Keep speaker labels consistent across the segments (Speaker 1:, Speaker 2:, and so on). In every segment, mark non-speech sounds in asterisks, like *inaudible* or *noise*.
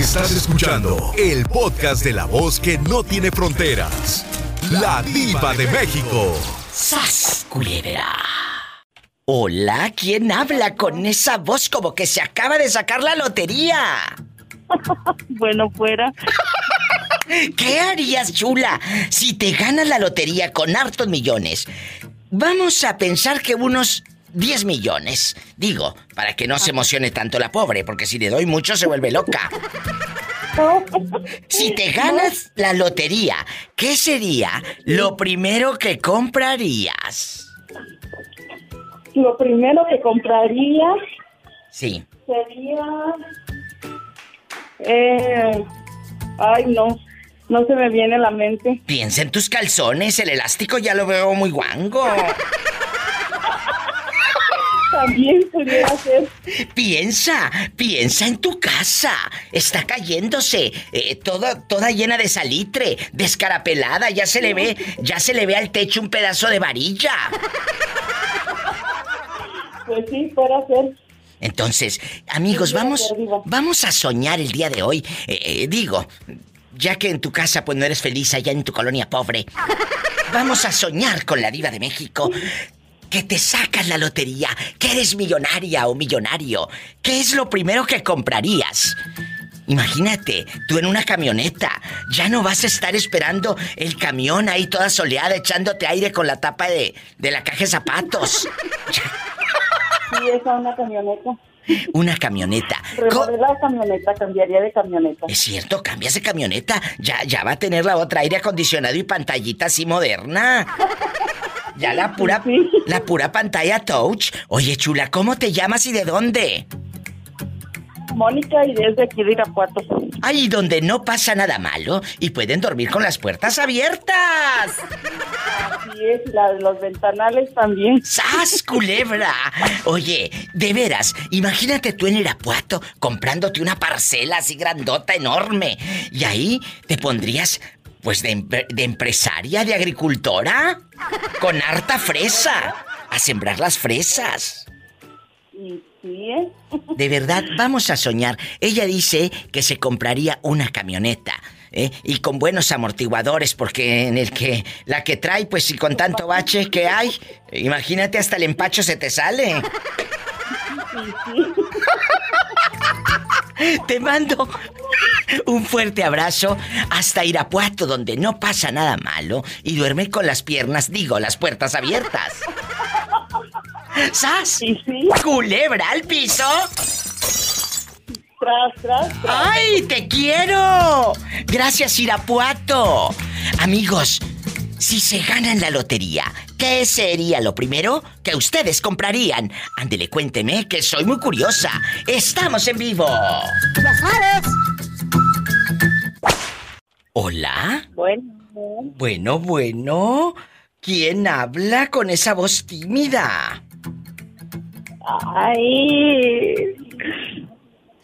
Speaker 1: Estás escuchando el podcast de la voz que no tiene fronteras. La diva de México.
Speaker 2: ¡Sas, Hola, ¿quién habla con esa voz como que se acaba de sacar la lotería? *laughs*
Speaker 3: bueno, fuera. *laughs*
Speaker 2: ¿Qué harías, chula, si te ganas la lotería con hartos millones? Vamos a pensar que unos 10 millones. Digo, para que no se emocione tanto la pobre, porque si le doy mucho se vuelve loca. Si te ganas la lotería, ¿qué sería lo primero que comprarías?
Speaker 3: Lo primero que compraría.
Speaker 2: Sí.
Speaker 3: Sería. Eh, ay, no. No se me viene a la mente.
Speaker 2: Piensa en tus calzones, el elástico ya lo veo muy guango. *laughs*
Speaker 3: También pudiera ser.
Speaker 2: Piensa, piensa en tu casa. Está cayéndose, eh, toda, toda llena de salitre, descarapelada, ya se le ve, ya se le ve al techo un pedazo de varilla.
Speaker 3: Pues sí, puede ser.
Speaker 2: Entonces, amigos, vamos, vamos a soñar el día de hoy. Eh, eh, digo, ya que en tu casa pues no eres feliz allá en tu colonia pobre. Vamos a soñar con la diva de México que te sacas la lotería, que eres millonaria o millonario, ¿qué es lo primero que comprarías? Imagínate, tú en una camioneta, ya no vas a estar esperando el camión ahí toda soleada echándote aire con la tapa de, de la caja de zapatos. *laughs*
Speaker 3: Sí, esa una camioneta.
Speaker 2: Una camioneta.
Speaker 3: la camioneta, cambiaría de camioneta.
Speaker 2: Es cierto, cambias de camioneta. Ya, ya va a tener la otra aire acondicionado y pantallita así moderna. *laughs* Ya la pura, la pura pantalla touch. Oye, chula, ¿cómo te llamas y de dónde?
Speaker 3: Mónica y desde aquí de Irapuato.
Speaker 2: Ahí donde no pasa nada malo y pueden dormir con las puertas abiertas.
Speaker 3: Así es, la de los ventanales también.
Speaker 2: ¡Sas, culebra! Oye, de veras, imagínate tú en Irapuato comprándote una parcela así grandota, enorme. Y ahí te pondrías pues de, empresaria, de agricultora, con harta fresa, a sembrar las fresas.
Speaker 3: ¿eh? *laughs*
Speaker 2: De verdad, vamos a soñar. Ella dice que se compraría una camioneta. ¿eh? Y con buenos amortiguadores, porque en el que la que trae, pues si con tanto bache que hay, imagínate hasta el empacho se te sale. *laughs* Te mando un fuerte abrazo hasta Irapuato, donde no pasa nada malo y duerme con las piernas, digo, las puertas abiertas. ¿Sas? ¿Culebra al piso?
Speaker 3: Tras, tras,
Speaker 2: ¡Ay, te quiero! Gracias, Irapuato. Amigos, si se ganan la lotería, ¿qué sería lo primero que ustedes comprarían? Ándele, cuénteme, que soy muy curiosa. Estamos en vivo.
Speaker 3: Ya sabes.
Speaker 2: ¿Hola?
Speaker 3: Bueno.
Speaker 2: Bueno, bueno. ¿Quién habla con esa voz tímida?
Speaker 3: Ay.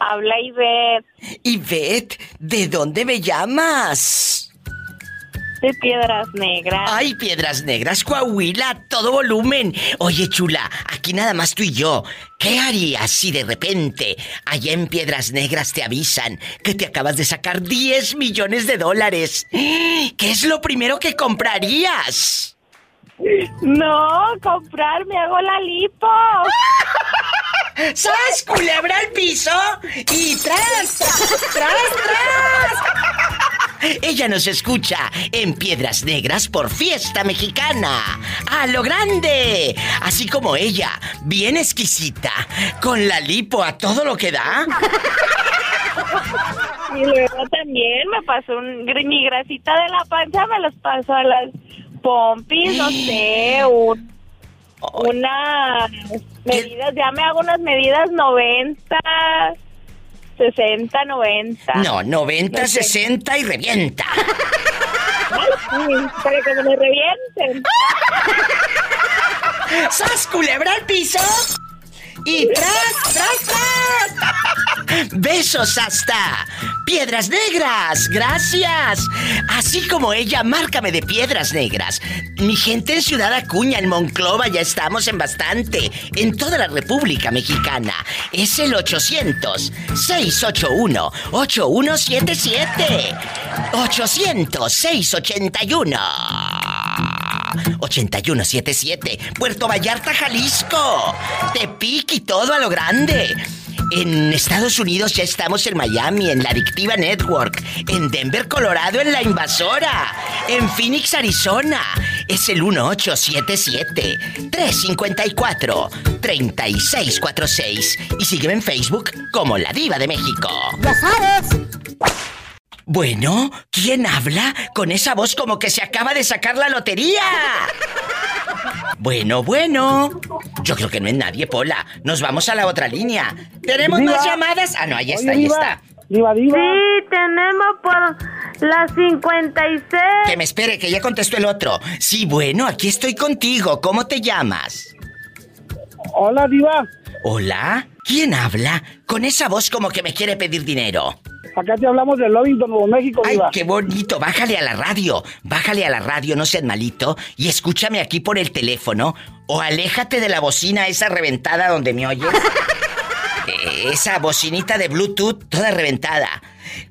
Speaker 3: Habla Ivette.
Speaker 2: Ivette, ¿de dónde me llamas?
Speaker 3: De Piedras Negras.
Speaker 2: Ay, Piedras Negras, Coahuila, todo volumen. Oye, chula, aquí nada más tú y yo. ¿Qué harías si de repente allá en Piedras Negras te avisan que te acabas de sacar 10 millones de dólares? ¿Qué es lo primero que comprarías?
Speaker 3: No, comprar, me hago la lipo. *laughs*
Speaker 2: ¿Sabes? Culebra al piso y tras, tras, tras. Ella nos escucha en Piedras Negras por Fiesta Mexicana. ¡A lo grande! Así como ella, bien exquisita, con la lipo a todo lo que da.
Speaker 3: Y luego también me pasó un, mi grasita de la pancha, me los paso a las pompis, no *gasps* sé, un, unas medidas, ya me hago unas medidas 90 60, 90.
Speaker 2: No, 90, 60 y revienta.
Speaker 3: para que me revienten.
Speaker 2: ¡Sas, culebra al piso! Y tras, tras, tras. Besos hasta Piedras Negras. Gracias. Así como ella, márcame de Piedras Negras. Mi gente en Ciudad Acuña, en Monclova, ya estamos en bastante. En toda la República Mexicana. Es el 800-681-8177. 800-681. 8177, Puerto Vallarta, Jalisco. Tepic y todo a lo grande. En Estados Unidos ya estamos en Miami, en la Adictiva Network. En Denver, Colorado, en La Invasora. En Phoenix, Arizona. Es el 1877-354-3646. Y sígueme en Facebook como La Diva de México.
Speaker 4: ¡Ya sabes!
Speaker 2: Bueno, ¿quién habla con esa voz como que se acaba de sacar la lotería? Bueno, bueno. Yo creo que no es nadie, Pola. Nos vamos a la otra línea. ¿Tenemos más llamadas? Ah, no, ahí está, ahí está.
Speaker 3: Diva, diva. Sí, tenemos por las 56.
Speaker 2: Que me espere, que ya contestó el otro. Sí, bueno, aquí estoy contigo. ¿Cómo te llamas?
Speaker 3: Hola, Diva.
Speaker 2: ¿Hola? ¿Quién habla? Con esa voz como que me quiere pedir dinero.
Speaker 3: Acá te hablamos de Lovington, Nuevo México,
Speaker 2: Ay, qué bonito. Bájale a la radio. Bájale a la radio, no seas malito. Y escúchame aquí por el teléfono. O aléjate de la bocina esa reventada donde me oyes. Eh, *laughs* esa bocinita de Bluetooth toda reventada.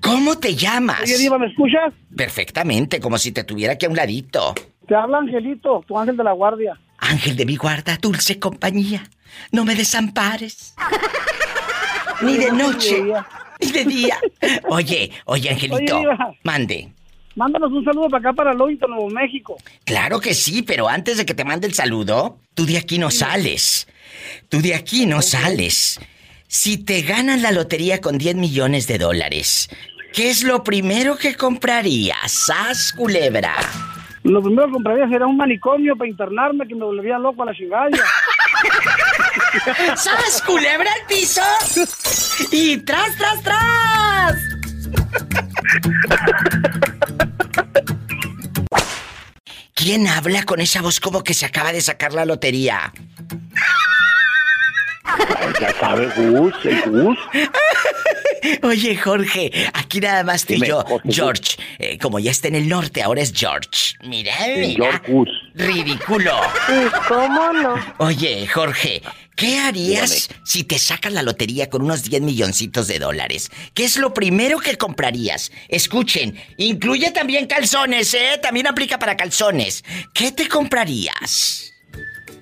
Speaker 2: ¿Cómo te llamas?
Speaker 3: Oye, Diva, ¿me escuchas?
Speaker 2: Perfectamente, como si te tuviera aquí a un ladito.
Speaker 3: Te habla Angelito, tu ángel de la guardia.
Speaker 2: Ángel de mi guarda, dulce compañía. No me desampares. *laughs* Ni de noche, de día. *laughs* Oye, oye, Angelito.
Speaker 3: Oye.
Speaker 2: Mande.
Speaker 3: Mándanos un saludo para acá, para Lovington, Nuevo México.
Speaker 2: Claro que sí, pero antes de que te mande el saludo, tú de aquí no sales. Tú de aquí no sales. Si te ganas la lotería con 10 millones de dólares, ¿qué es lo primero que comprarías? ¡Sas, culebra!
Speaker 3: Lo primero que compraría sería un manicomio para internarme, que me volvería loco a la chingada. *laughs*
Speaker 2: ¡Sas, culebra al piso! ¡Y tras, tras, tras! ¿Quién habla con esa voz como que se acaba de sacar la lotería?
Speaker 5: Ya sabe, Gus, el Gus. *laughs*
Speaker 2: Oye, Jorge, aquí nada más tú y yo.
Speaker 5: Jorge.
Speaker 2: George, eh, como ya está en el norte, ahora es George. Mira, mira. Ridículo.
Speaker 3: ¿Cómo no?
Speaker 2: Oye, Jorge, ¿qué harías si te sacas la lotería con unos 10 milloncitos de dólares? ¿Qué es lo primero que comprarías? Escuchen, incluye también calzones, ¿eh? También aplica para calzones. ¿Qué te comprarías?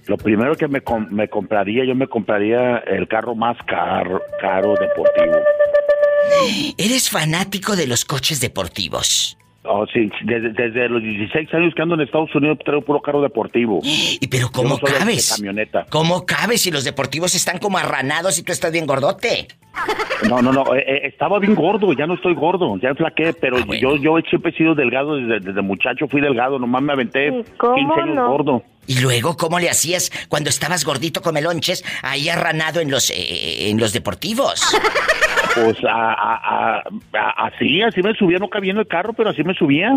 Speaker 5: Lo primero que me, me compraría, yo me compraría el carro más caro, caro deportivo. *gasps*
Speaker 2: Eres fanático de los coches deportivos.
Speaker 5: Oh, sí, desde, desde los 16 años que ando en Estados Unidos traigo puro carro deportivo. *gasps*
Speaker 2: ¿Y pero cómo
Speaker 5: no
Speaker 2: cabes?
Speaker 5: camioneta.
Speaker 2: ¿Cómo cabes si los deportivos están como arranados y tú estás bien gordote? *laughs*
Speaker 5: No, no, no, eh, eh, estaba bien gordo, ya no estoy gordo, ya flaqué, pero
Speaker 2: Ah, bueno.
Speaker 5: yo, yo siempre he sido delgado, desde, desde muchacho fui delgado, nomás me aventé
Speaker 3: ¿Y cómo
Speaker 5: 15 años
Speaker 3: no?
Speaker 5: gordo.
Speaker 2: Y luego, ¿cómo le hacías cuando estabas gordito con melonches ahí arranado en los eh, en los deportivos? *laughs*
Speaker 5: Pues a, a- a- a- así, así me subía, no cabía en el carro, pero así me subía.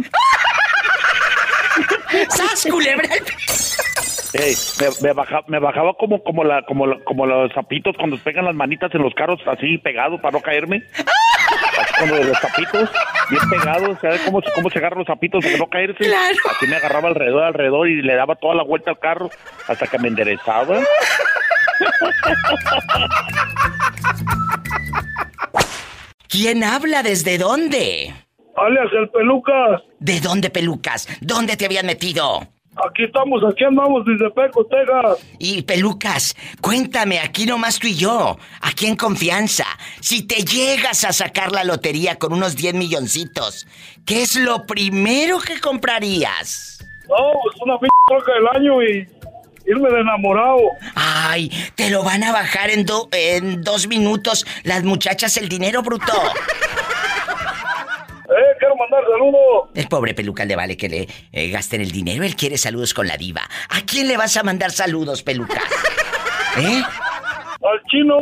Speaker 2: ¡Sas, culebra!
Speaker 5: Ey, me, me baja- me bajaba como como la como la- como los zapitos cuando pegan las manitas en los carros así pegados para no caerme. Así cuando los zapitos bien pegados, ¿sabes cómo, se- cómo se agarran los zapitos para no caerse?
Speaker 2: Claro.
Speaker 5: Así me agarraba alrededor, alrededor y le daba toda la vuelta al carro hasta que me enderezaba.
Speaker 2: ¿Quién habla? ¿Desde dónde?
Speaker 3: Alias el Pelucas.
Speaker 2: ¿De dónde, pelucas? ¿Dónde te habían metido?
Speaker 3: Aquí estamos, aquí andamos desde Peco, Texas.
Speaker 2: Y pelucas, cuéntame, aquí nomás tú y yo, aquí en confianza, si te llegas a sacar la lotería con unos 10 milloncitos, ¿qué es lo primero que comprarías?
Speaker 3: No, es una p troca del año y irme de enamorado.
Speaker 2: Ay, te lo van a bajar en, do- en dos minutos las muchachas el dinero, bruto. *laughs*
Speaker 3: Eh, quiero mandar saludos.
Speaker 2: El pobre peluca le vale que le eh, gasten el dinero, él quiere saludos con la diva. ¿A quién le vas a mandar saludos, peluca? *laughs* ¿Eh?
Speaker 3: Al chino,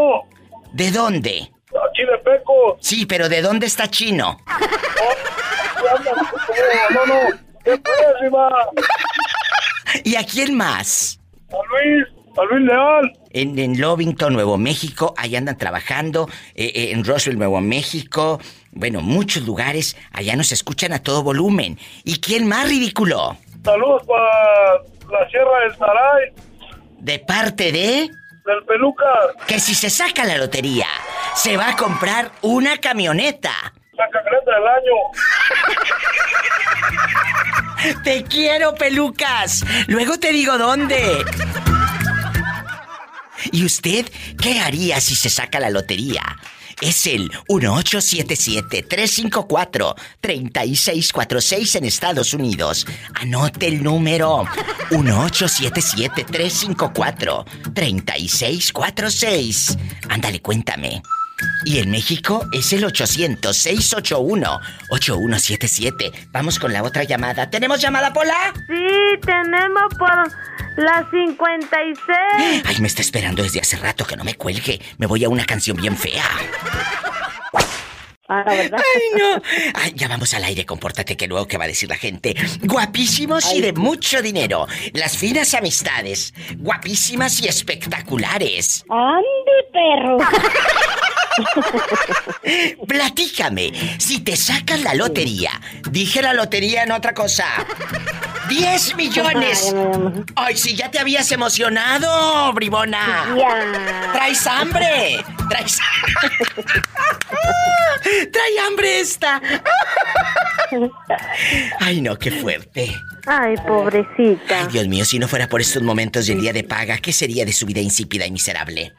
Speaker 2: ¿De dónde?
Speaker 3: aquí de Peco.
Speaker 2: Sí, pero ¿de dónde está Chino? *laughs*
Speaker 3: No, no, ¿qué pues, Iba?
Speaker 2: ¿Y a quién más?
Speaker 3: A Luis,
Speaker 4: A Luis Leal.
Speaker 2: En, en Lovington, Nuevo México, ahí andan trabajando. Eh, eh, en Roswell, Nuevo México. Bueno, muchos lugares. Allá nos escuchan a todo volumen. ¿Y quién más ridículo?
Speaker 4: Saludos para la Sierra del Saray.
Speaker 2: ¿De parte de?
Speaker 4: Del Peluca.
Speaker 2: Que si se saca la lotería, se va a comprar una camioneta.
Speaker 4: La camioneta del
Speaker 2: año. *laughs* Te quiero, pelucas. Luego te digo dónde. ¿Y usted qué haría si se saca la lotería? Es el 1877-354-3646 en Estados Unidos. Anote el número 1877-354-3646. Ándale, cuéntame. Y en México es el 800-681-8177. Vamos con la otra llamada. ¿Tenemos llamada, Pola?
Speaker 3: Sí, tenemos por la 56.
Speaker 2: Ay, me está esperando desde hace rato que no me cuelgue. Me voy a una canción bien fea.
Speaker 3: Ah, ¿verdad?
Speaker 2: Ay, no. Ay, ya vamos al aire, compórtate que luego que va a decir la gente. Guapísimos y de mucho dinero. Las finas amistades. Guapísimas y espectaculares.
Speaker 3: ¡Ande, perro! *laughs* *laughs*
Speaker 2: Platícame, si te sacas la lotería, dije la lotería en otra cosa. ¡10 millones! Ay, si ya te habías emocionado, bribona.
Speaker 3: Ya.
Speaker 2: ¡Traes hambre! ¡Traes *laughs* ¡Trae hambre esta! *laughs* Ay, no, qué fuerte.
Speaker 3: Ay, pobrecita.
Speaker 2: Ay, Dios mío, si no fuera por estos momentos del día de paga, ¿qué sería de su vida insípida y miserable?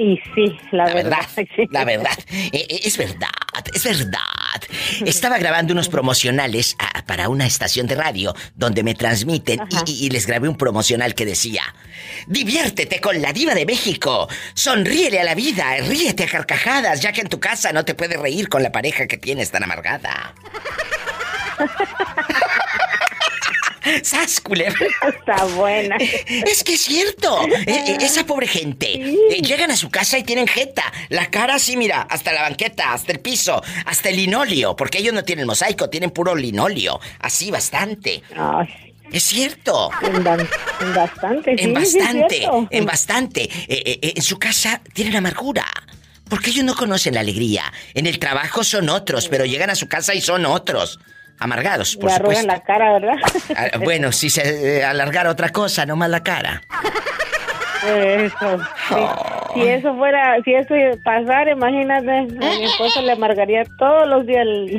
Speaker 3: Y sí, la,
Speaker 2: La
Speaker 3: verdad.
Speaker 2: verdad, la verdad. Eh, eh, es verdad, es verdad. Estaba grabando unos promocionales ah, para una estación de radio donde me transmiten y les grabé un promocional que decía: Diviértete con la diva de México, sonríele a la vida, ríete a carcajadas, ya que en tu casa no te puedes reír con la pareja que tienes tan amargada. *laughs* ¡Sas, culebra!
Speaker 3: Está buena. *laughs*
Speaker 2: Es que es cierto. Eh, eh, esa pobre gente. eh, llegan a su casa y tienen jeta. La cara así, mira, hasta la banqueta, hasta el piso, hasta el linolio. Porque ellos no tienen mosaico, tienen puro linolio. Así bastante.
Speaker 3: Ay,
Speaker 2: Es cierto.
Speaker 3: en, bastante, sí,
Speaker 2: En
Speaker 3: sí, es
Speaker 2: bastante, en bastante. Eh, eh, en su casa tienen amargura. Porque ellos no conocen la alegría. En el trabajo son otros, pero llegan a su casa y son otros. Amargados, por
Speaker 3: Le arrugan
Speaker 2: supuesto.
Speaker 3: la cara, ¿verdad? *laughs*
Speaker 2: Ah, Bueno, si se eh, alargara otra cosa, no más la cara.
Speaker 3: Eso. sí. Si eso fuera, si eso pasara, imagínate, a mi esposo le amargaría todos los días el-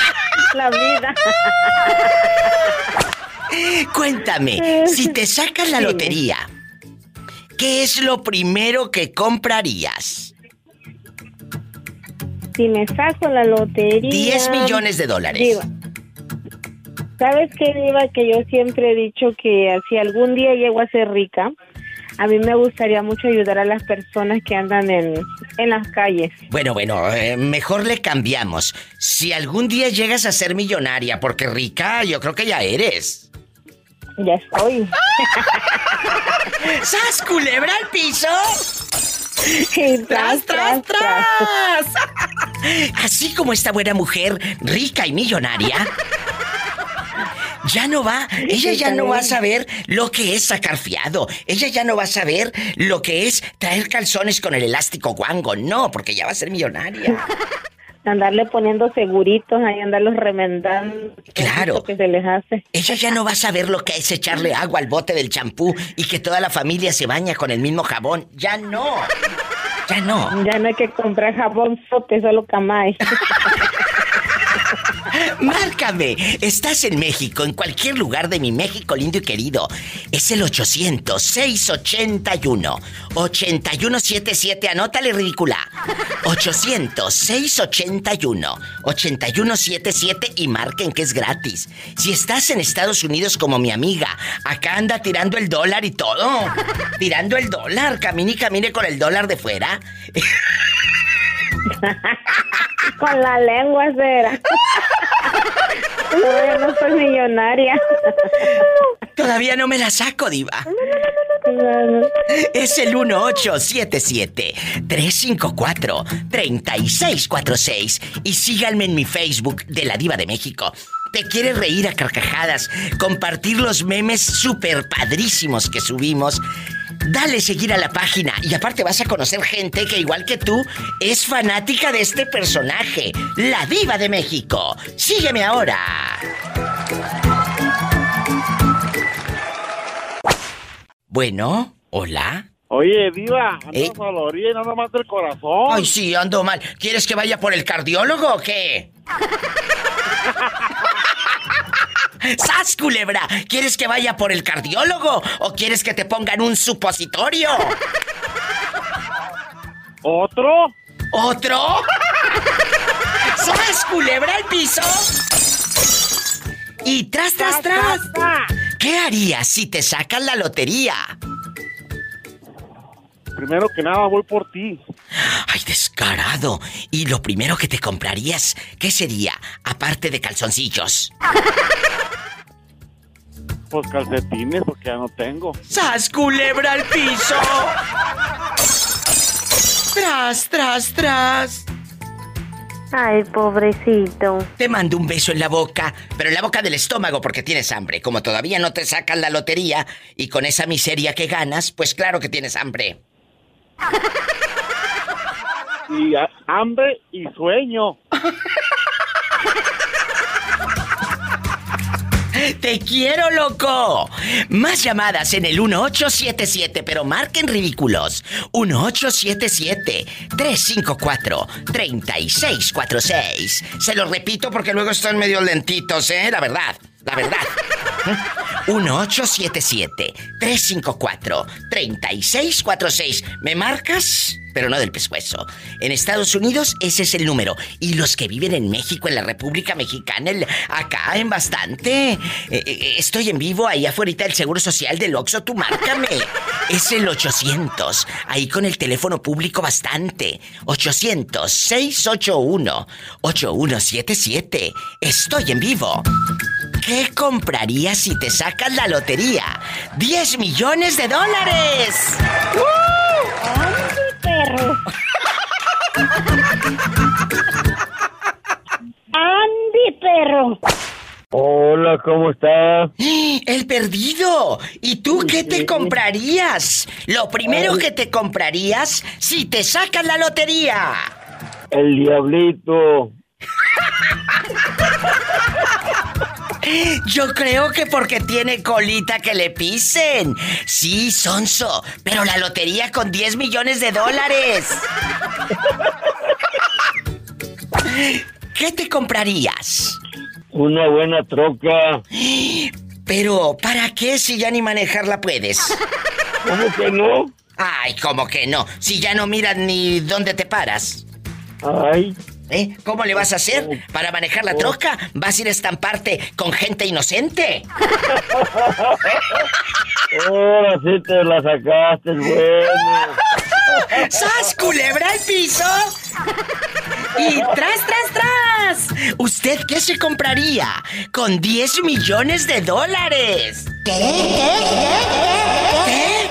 Speaker 3: *laughs* la vida.
Speaker 2: Cuéntame, si te sacas la lotería, ¿qué es lo primero que comprarías?
Speaker 3: Si me saco la lotería.
Speaker 2: 10 millones de dólares.
Speaker 3: ¿Sabes qué, Diva? Que yo siempre he dicho que si algún día llego a ser rica, a mí me gustaría mucho ayudar a las personas que andan en, en las calles.
Speaker 2: Bueno, bueno, eh, mejor le cambiamos. Si algún día llegas a ser millonaria, porque rica, yo creo que ya eres.
Speaker 3: Ya estoy. *laughs*
Speaker 2: ¡Sas, culebra al piso! ¡Tras, tras, tras! *laughs* Así como esta buena mujer, rica y millonaria, ya no va, ella ya no va a saber lo que es sacar fiado, ella ya no va a saber lo que es traer calzones con el elástico guango, no, porque ya va a ser millonaria. *laughs*
Speaker 3: Andarle poniendo seguritos, ahí andarlos remendando.
Speaker 2: Claro.
Speaker 3: Lo que se les hace.
Speaker 2: Ella ya no va a saber lo que es echarle agua al bote del champú y que toda la familia se baña con el mismo jabón, ya no. Ya no.
Speaker 3: Ya no hay que comprar jabón sote, solo camay. *laughs* *laughs*
Speaker 2: Márcame. Estás en México, en cualquier lugar de mi México lindo y querido. Es el 800-681-8177. Anótale, ridícula. 800-681-8177 y marquen que es gratis. Si estás en Estados Unidos como mi amiga, acá anda tirando el dólar y todo. Tirando el dólar. Camine y camine con el dólar de fuera. *laughs*
Speaker 3: Con la lengua cera. No, yo no soy millonaria.
Speaker 2: Todavía no me la saco, diva. Es el 1877-354-3646. Y síganme en mi Facebook de la Diva de México. ¿Te quieres reír a carcajadas? Compartir los memes super padrísimos que subimos. Dale seguir a la página y aparte vas a conocer gente que igual que tú es fanática de este personaje, la diva de México. Sígueme ahora. Bueno, hola.
Speaker 6: Oye, Diva,
Speaker 2: ¿Eh?
Speaker 6: andas a la orilla y nada más del corazón.
Speaker 2: Ay, sí, ando mal. ¿Quieres que vaya por el cardiólogo o qué? *laughs* ¡Sas, culebra! ¿Quieres que vaya por el cardiólogo o quieres que te pongan un supositorio?
Speaker 6: ¿Otro?
Speaker 2: ¿Otro? ¡Sas, culebra al piso! Y tras, tras, tras. ¿Qué harías si te sacan la lotería?
Speaker 6: Primero que nada voy por ti.
Speaker 2: ¡Ay, descarado! Y lo primero que te comprarías, ¿qué sería? Aparte de calzoncillos.
Speaker 6: Pues calcetines, porque ya no tengo.
Speaker 2: ¡Sas, culebra al piso! ¡Tras, tras, tras!
Speaker 7: Ay, pobrecito.
Speaker 2: Te mando un beso en la boca, pero en la boca del estómago porque tienes hambre. Como todavía no te sacan la lotería y con esa miseria que ganas, pues claro que tienes hambre.
Speaker 6: Y a- hambre y sueño. *laughs*
Speaker 2: ¡Te quiero, loco! Más llamadas en el 1877, pero marquen ridículos. 1877-354-3646. Se lo repito porque luego están medio lentitos, ¿eh? La verdad, la verdad. *laughs* 1877-354-3646. ¿Me marcas? Pero no del pescuezo. En Estados Unidos ese es el número. Y los que viven en México, en la República Mexicana, el- acá en bastante. Eh, eh, estoy en vivo ahí afuera el Seguro Social del Oxxo, tú márcame. *laughs* Es el 800. Ahí con el teléfono público bastante. 800-681-8177. Estoy en vivo. ¿Qué comprarías si te sacas la lotería? ¡10 millones de dólares!
Speaker 7: Perro. Andy, perro.
Speaker 6: Hola, ¿cómo estás?
Speaker 2: ¡El perdido! ¿Y tú qué te comprarías? Lo primero que te comprarías si te sacas la lotería.
Speaker 6: El diablito. *laughs*
Speaker 2: Yo creo que porque tiene colita que le pisen. Sí, sonso, pero la lotería con 10 millones de dólares. ¿Qué te comprarías?
Speaker 6: Una buena troca.
Speaker 2: Pero, ¿para qué si ya ni manejarla puedes?
Speaker 6: ¿Cómo que no?
Speaker 2: Ay, ¿cómo que no? Si ya no miras ni dónde te paras.
Speaker 6: Ay,
Speaker 2: ¿Eh? ¿Cómo le vas a hacer? ¿Para manejar la troca? ¿Vas a ir a estamparte con gente inocente? *laughs*
Speaker 6: ahora sí te la sacaste, bueno. *laughs*
Speaker 2: ¡Sas, culebra al piso! Y tras, tras, tras. ¿Usted qué se compraría con 10 millones de dólares? ¿Qué? ¿Qué? ¿Qué?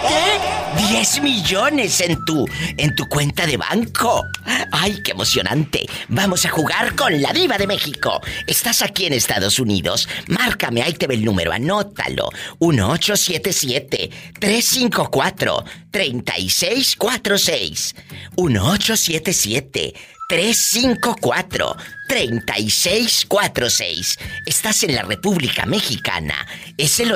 Speaker 2: 10 millones en tu en tu cuenta de banco. Ay, qué emocionante. Vamos a jugar con la diva de México. Estás aquí en Estados Unidos. Márcame, ahí te ve el número, anótalo. 1877 354 3646. 1877 354-3646. Estás en la República Mexicana. Es el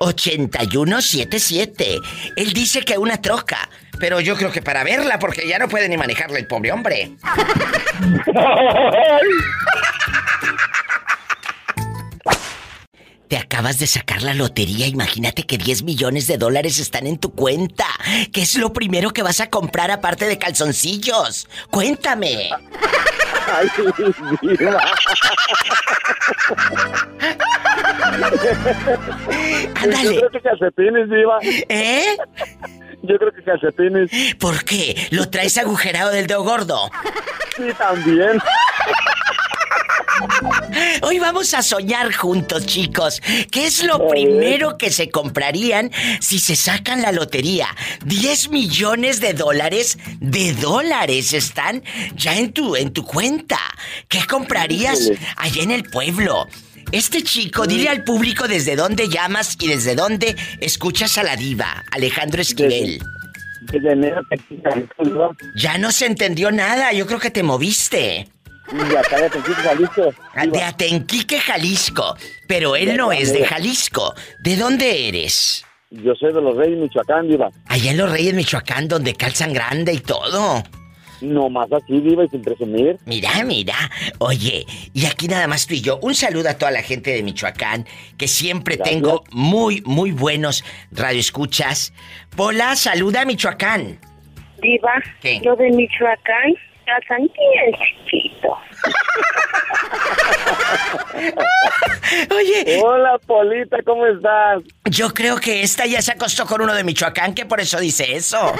Speaker 2: 800-681-8177. Él dice que una troca. Pero yo creo que para verla, porque ya no puede ni manejarla el pobre hombre. *laughs* Te acabas de sacar la lotería, imagínate que 10 millones de dólares están en tu cuenta. ¿Qué es lo primero que vas a comprar aparte de calzoncillos? Cuéntame.
Speaker 6: Ay, diva. Yo
Speaker 2: Ándale.
Speaker 6: creo que calcetines, diva.
Speaker 2: ¿Eh?
Speaker 6: Yo creo que calcetines.
Speaker 2: ¿Por qué? ¿Lo traes agujerado del dedo gordo?
Speaker 6: Sí, también.
Speaker 2: Hoy vamos a soñar juntos, chicos. ¿Qué es lo primero que se comprarían si se sacan la lotería? 10 millones de dólares de dólares están ya en tu en tu cuenta. ¿Qué comprarías allá en el pueblo? Este chico, dile al público desde dónde llamas y desde dónde escuchas a la diva, Alejandro Esquivel. Ya no se entendió nada, yo creo que te moviste.
Speaker 6: Y acá de Tequila, Jalisco.
Speaker 2: Ah, De. Atenquique, Jalisco. Pero él no es de Jalisco. ¿De dónde eres?
Speaker 6: Yo soy de los Reyes, Michoacán, Diva.
Speaker 2: Allá en Los Reyes, Michoacán, donde calzan grande y todo.
Speaker 6: No más así, Diva, y sin presumir.
Speaker 2: Mira, mira. Oye, y aquí nada más tú y yo. Un saludo a toda la gente de Michoacán, que siempre
Speaker 6: Gracias.
Speaker 2: tengo muy, muy buenos radioescuchas. Pola, saluda a Michoacán.
Speaker 7: Diva,
Speaker 2: ¿Qué?
Speaker 7: lo de Michoacán, calzan bien chiquito. *laughs*
Speaker 2: Oye,
Speaker 6: Hola, Polita, ¿cómo estás?
Speaker 2: yo creo que esta ya se acostó con uno de Michoacán, que por eso dice eso.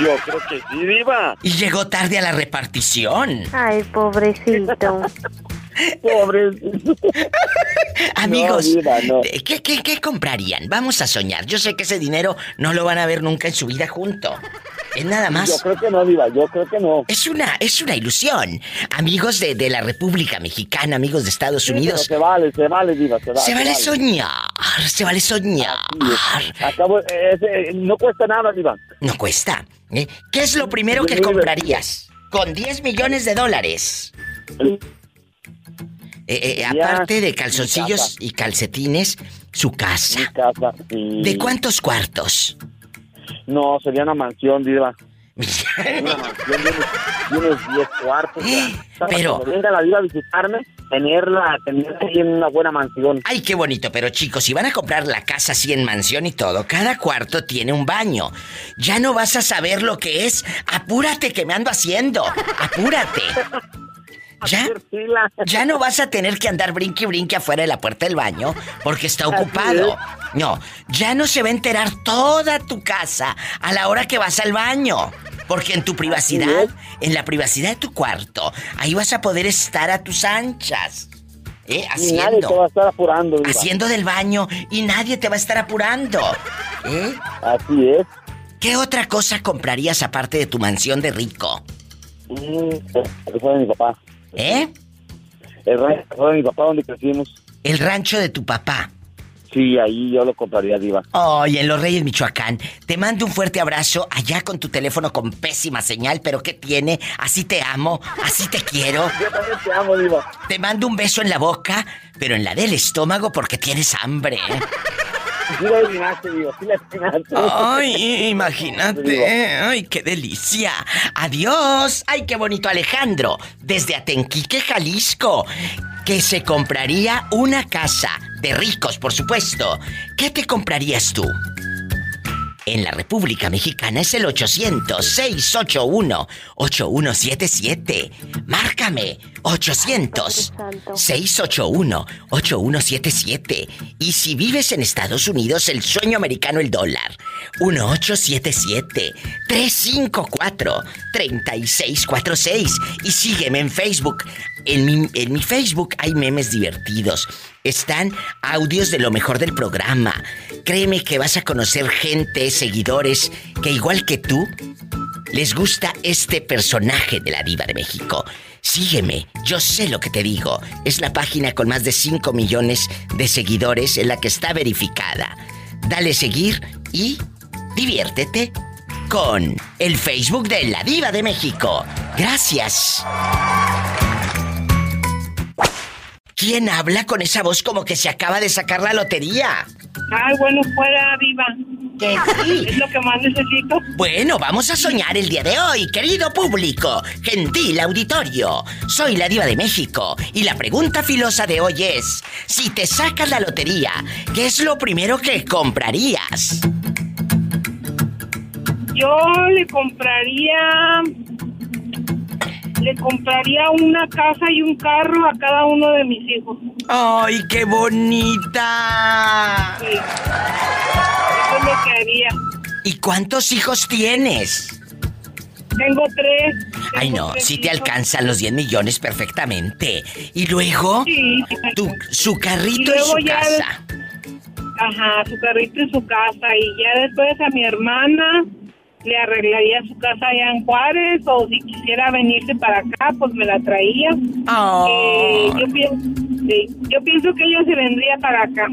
Speaker 6: Yo creo que sí, Diva.
Speaker 2: Y llegó tarde a la repartición.
Speaker 7: Ay, pobrecito. *laughs*
Speaker 6: Pobre. *laughs*
Speaker 2: Amigos,
Speaker 6: No, Diva, no.
Speaker 2: eh, ¿qué, qué, qué comprarían? Vamos a soñar. Yo sé que ese dinero no lo van a ver nunca en su vida junto. Es nada
Speaker 6: Yo
Speaker 2: más.
Speaker 6: creo que no, Diva, yo creo que no.
Speaker 2: Es una, es una ilusión. Amigos de, de la República Mexicana, amigos de Estados
Speaker 6: Sí,
Speaker 2: Unidos.
Speaker 6: se vale, se vale, Diva, se vale.
Speaker 2: Se vale soñar, se vale soñar.
Speaker 6: Acabo, eh, eh, no cuesta nada, Diva.
Speaker 2: No cuesta. ¿eh? ¿Qué es lo primero que comprarías? Con 10 millones de dólares. Eh, eh, aparte de calzoncillos
Speaker 6: casa.
Speaker 2: y calcetines, su
Speaker 6: Mi
Speaker 2: casa.
Speaker 6: casa. sí.
Speaker 2: ¿De cuántos cuartos?
Speaker 6: No, sería una mansión, Diva. Una mansión de unos, de unos 10 cuartos. Para
Speaker 2: Pero-
Speaker 6: Cuando venga la Diva a visitarme, tenerla, tenerla ahí en una buena mansión.
Speaker 2: Ay, qué bonito, pero chicos, si van a comprar la casa así en mansión y todo, cada cuarto tiene un baño. Ya no vas a saber lo que es. Apúrate que me ando haciendo. Apúrate. *laughs* Ya, *laughs* ya no vas a tener que andar brinque y brinque afuera de la puerta del baño porque está ocupado. No, ya no se va a enterar toda tu casa a la hora que vas al baño. Porque en tu privacidad, en la privacidad de tu cuarto, ahí vas a poder estar a tus anchas. ¿Eh?
Speaker 6: Y nadie te va a estar apurando,
Speaker 2: haciendo del baño y nadie te va a estar apurando. ¿Eh?
Speaker 6: Así es.
Speaker 2: ¿Qué otra cosa comprarías aparte de tu mansión de rico?
Speaker 6: Mm, fue de mi papá.
Speaker 2: ¿Eh?
Speaker 6: El rancho de mi papá donde crecimos.
Speaker 2: El rancho de tu papá.
Speaker 6: Sí, ahí yo lo compraría, Diva.
Speaker 2: Ay, en Los Reyes, Michoacán. Te mando un fuerte abrazo allá con tu teléfono con pésima señal, pero ¿qué tiene? Así te amo, así te quiero. *laughs*
Speaker 6: Yo también te amo, Diva.
Speaker 2: Te mando un beso en la boca, pero en la del estómago porque tienes hambre. ¿eh?
Speaker 6: Sí la adivinaste, Diva. Sí la adivinaste.
Speaker 2: Ay, imagínate. Ay, qué delicia. Adiós. Ay, qué bonito Alejandro. Desde Atenquique, Jalisco. Que se compraría una casa de ricos, por supuesto. ¿Qué te comprarías tú? En la República Mexicana es el 800-681-8177. Márcame. 800-681-8177. Y si vives en Estados Unidos, el sueño americano, el dólar. 1877-354-3646. Y sígueme en Facebook. En mi, Facebook hay memes divertidos. Están audios de lo mejor del programa. Créeme que vas a conocer gente, seguidores, que igual que tú, les gusta este personaje de la diva de México. Sígueme, yo sé lo que te digo. Es la página con más de 5 millones de seguidores en la que está verificada. Dale seguir y diviértete con el Facebook de la diva de México. Gracias. ¿Quién habla con esa voz como que se acaba de sacar la lotería?
Speaker 3: Ay, bueno, fuera, viva.
Speaker 2: Que sí.
Speaker 3: Es lo que más necesito.
Speaker 2: Bueno, vamos a soñar el día de hoy, querido público, gentil auditorio. Soy la diva de México y la pregunta filosa de hoy es, si te sacas la lotería, ¿qué es lo primero que comprarías?
Speaker 3: Yo le compraría. Le compraría una casa y un carro a cada uno de mis hijos.
Speaker 2: ¡Ay, qué bonita!
Speaker 3: Sí. Eso es lo que haría.
Speaker 2: ¿Y cuántos hijos tienes?
Speaker 3: Tengo tres.
Speaker 2: Ay, no, si te alcanzan los 10 millones perfectamente. Y luego,
Speaker 3: Sí.
Speaker 2: tu, su carrito y, su
Speaker 3: ya-
Speaker 2: casa.
Speaker 3: Ajá, su carrito y su casa. Y ya después a mi hermana le arreglaría su casa allá en Juárez. O si quisiera venirse para acá, pues me la traía.
Speaker 2: Oh.
Speaker 3: Eh, yo, pienso, Sí, yo pienso que ella se vendría para acá.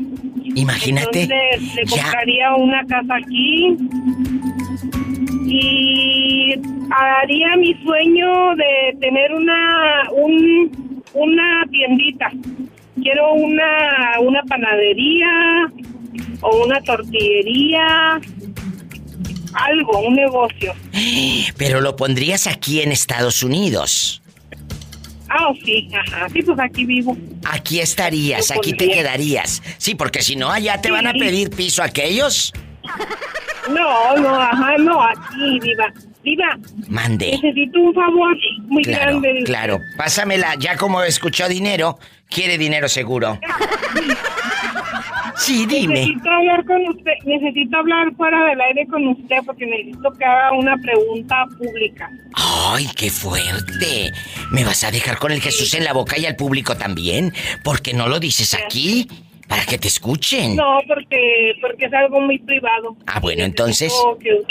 Speaker 2: Imagínate.
Speaker 3: Entonces, le
Speaker 2: ya.
Speaker 3: compraría una casa aquí y haría mi sueño de tener una un, una tiendita. Quiero una una panadería o una tortillería, algo, un negocio.
Speaker 2: Pero lo pondrías aquí en Estados Unidos.
Speaker 3: Ah, oh, sí, ajá. Sí, pues aquí vivo.
Speaker 2: Aquí estarías, aquí te quedarías. Sí, porque si no, allá te van a pedir piso aquellos.
Speaker 3: No, no, ajá, no, aquí, viva. Viva,
Speaker 2: Mande.
Speaker 3: necesito un favor muy
Speaker 2: Claro,
Speaker 3: grande.
Speaker 2: claro. Pásamela, ya como escuchó dinero, quiere dinero seguro. *laughs* Sí, dime.
Speaker 3: Necesito hablar con usted, necesito hablar fuera del aire con usted porque necesito que haga una pregunta pública.
Speaker 2: ¡Ay, qué fuerte! ¿Me vas a dejar con el Jesús en la boca y al público también? ¿Por qué no lo dices aquí? Para que te escuchen.
Speaker 3: No, porque porque es algo muy privado.
Speaker 2: Ah, bueno, entonces-
Speaker 3: que-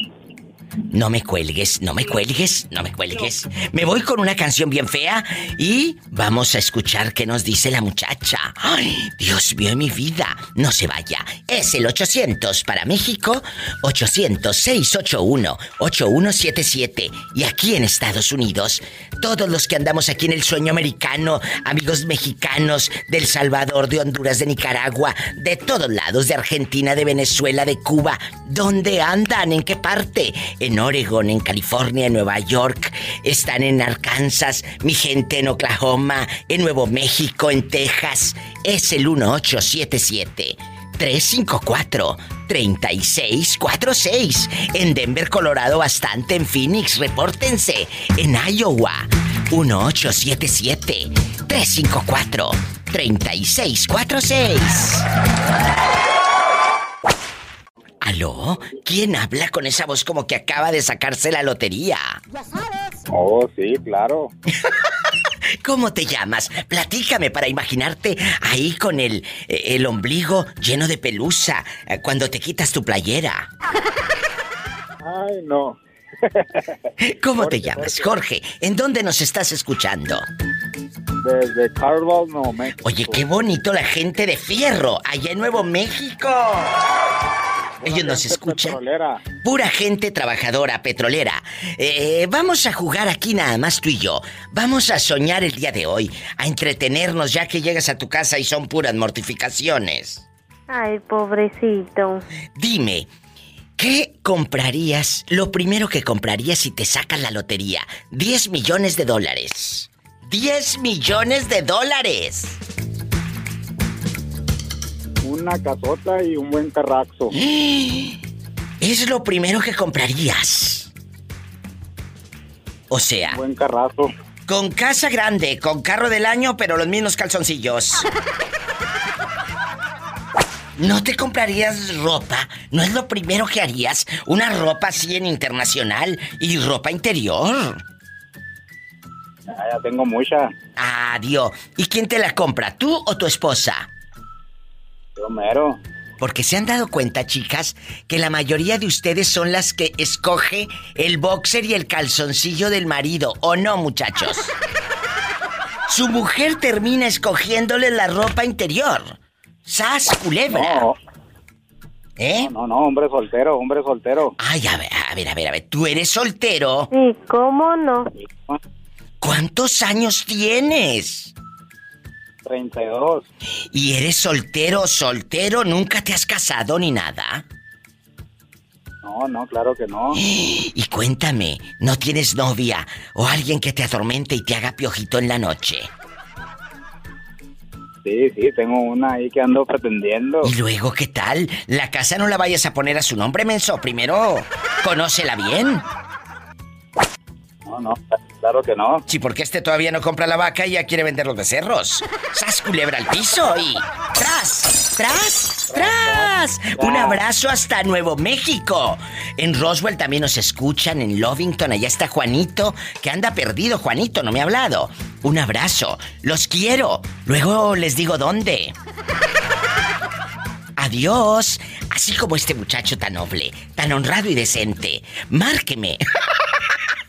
Speaker 2: No me cuelgues, no me cuelgues, no me cuelgues. Me voy con una canción bien fea y vamos a escuchar qué nos dice la muchacha. Ay, Dios mío, mi vida. No se vaya. Es el 800 para México, 800-681-8177. Y aquí en Estados Unidos, todos los que andamos aquí en el sueño americano, amigos mexicanos, del Salvador, de Honduras, de Nicaragua, de todos lados, de Argentina, de Venezuela, de Cuba, ¿dónde andan? ¿En qué parte? En Oregon, en California, en Nueva York, están en Arkansas, mi gente en Oklahoma, en Nuevo México, en Texas. Es el 1877. 354-3646. En Denver, Colorado, bastante. En Phoenix, repórtense. En Iowa, 1877-354-3646. ¿Aló? ¿Quién habla con esa voz como que acaba de sacarse la lotería?
Speaker 6: Oh, sí, claro. *laughs*
Speaker 2: ¿Cómo te llamas? Platícame para imaginarte ahí con el, eh, el ombligo lleno de pelusa eh, cuando te quitas tu playera.
Speaker 6: Ay, no. *laughs*
Speaker 2: ¿Cómo te llamas, Jorge? ¿En dónde nos estás escuchando?
Speaker 6: Desde Carval, no, México.
Speaker 2: Oye, qué bonito la gente de Fierro, allá en Nuevo México. Ellos nos escuchan.
Speaker 6: petrolera.
Speaker 2: Pura gente trabajadora, petrolera. Eh, vamos a jugar aquí nada más tú y yo. Vamos a soñar el día de hoy, a entretenernos ya que llegas a tu casa y son puras mortificaciones.
Speaker 8: Ay, pobrecito.
Speaker 2: Dime, ¿qué comprarías? Lo primero que comprarías si te sacas la lotería. 10 millones de dólares. 10 millones de dólares.
Speaker 6: Una casota y un buen carrazo. *gasps*
Speaker 2: Es lo primero que comprarías. O sea,
Speaker 6: Un buen carrazo.
Speaker 2: con casa grande, con carro del año, pero los mismos calzoncillos. ¿No te comprarías ropa? ¿No es lo primero que harías? Una ropa así en internacional y ropa interior.
Speaker 6: Ah, ya tengo mucha.
Speaker 2: Adiós. ¿Y quién te la compra? ¿Tú o tu esposa?
Speaker 6: Yo mero.
Speaker 2: Porque se han dado cuenta, chicas, que la mayoría de ustedes son las que escoge el boxer y el calzoncillo del marido, ¿o no, muchachos? *laughs* Su mujer termina escogiéndole la ropa interior. ¡Sas, culebra!
Speaker 6: No,
Speaker 2: ¿Eh?
Speaker 6: no, no, hombre soltero, hombre soltero.
Speaker 2: Ay, a ver, a ver, a ver, a ver. ¿Tú eres soltero?
Speaker 8: Sí, ¿cómo no?
Speaker 2: ¿Cuántos años tienes?
Speaker 6: 32.
Speaker 2: ¿Y eres soltero, soltero? ¿Nunca te has casado ni nada?
Speaker 6: No, no, claro que no. *gasps*
Speaker 2: Y cuéntame, ¿no tienes novia o alguien que te atormente y te haga piojito en la noche?
Speaker 6: Sí, sí, tengo una ahí que ando pretendiendo.
Speaker 2: ¿Y luego qué tal? La casa no la vayas a poner a su nombre, menso. Primero, conócela bien.
Speaker 6: No, no, claro que no.
Speaker 2: Sí, porque este todavía no compra la vaca y ya quiere vender los becerros. ¡Sas culebra al piso y. ¡Tras! ¡Tras! ¡Tras! Un abrazo hasta Nuevo México. En Roswell también nos escuchan, en Lovington, allá está Juanito, que anda perdido, Juanito, no me ha hablado. Un abrazo. Los quiero. Luego les digo dónde. Adiós. Así como este muchacho tan noble, tan honrado y decente. Márqueme. *laughs*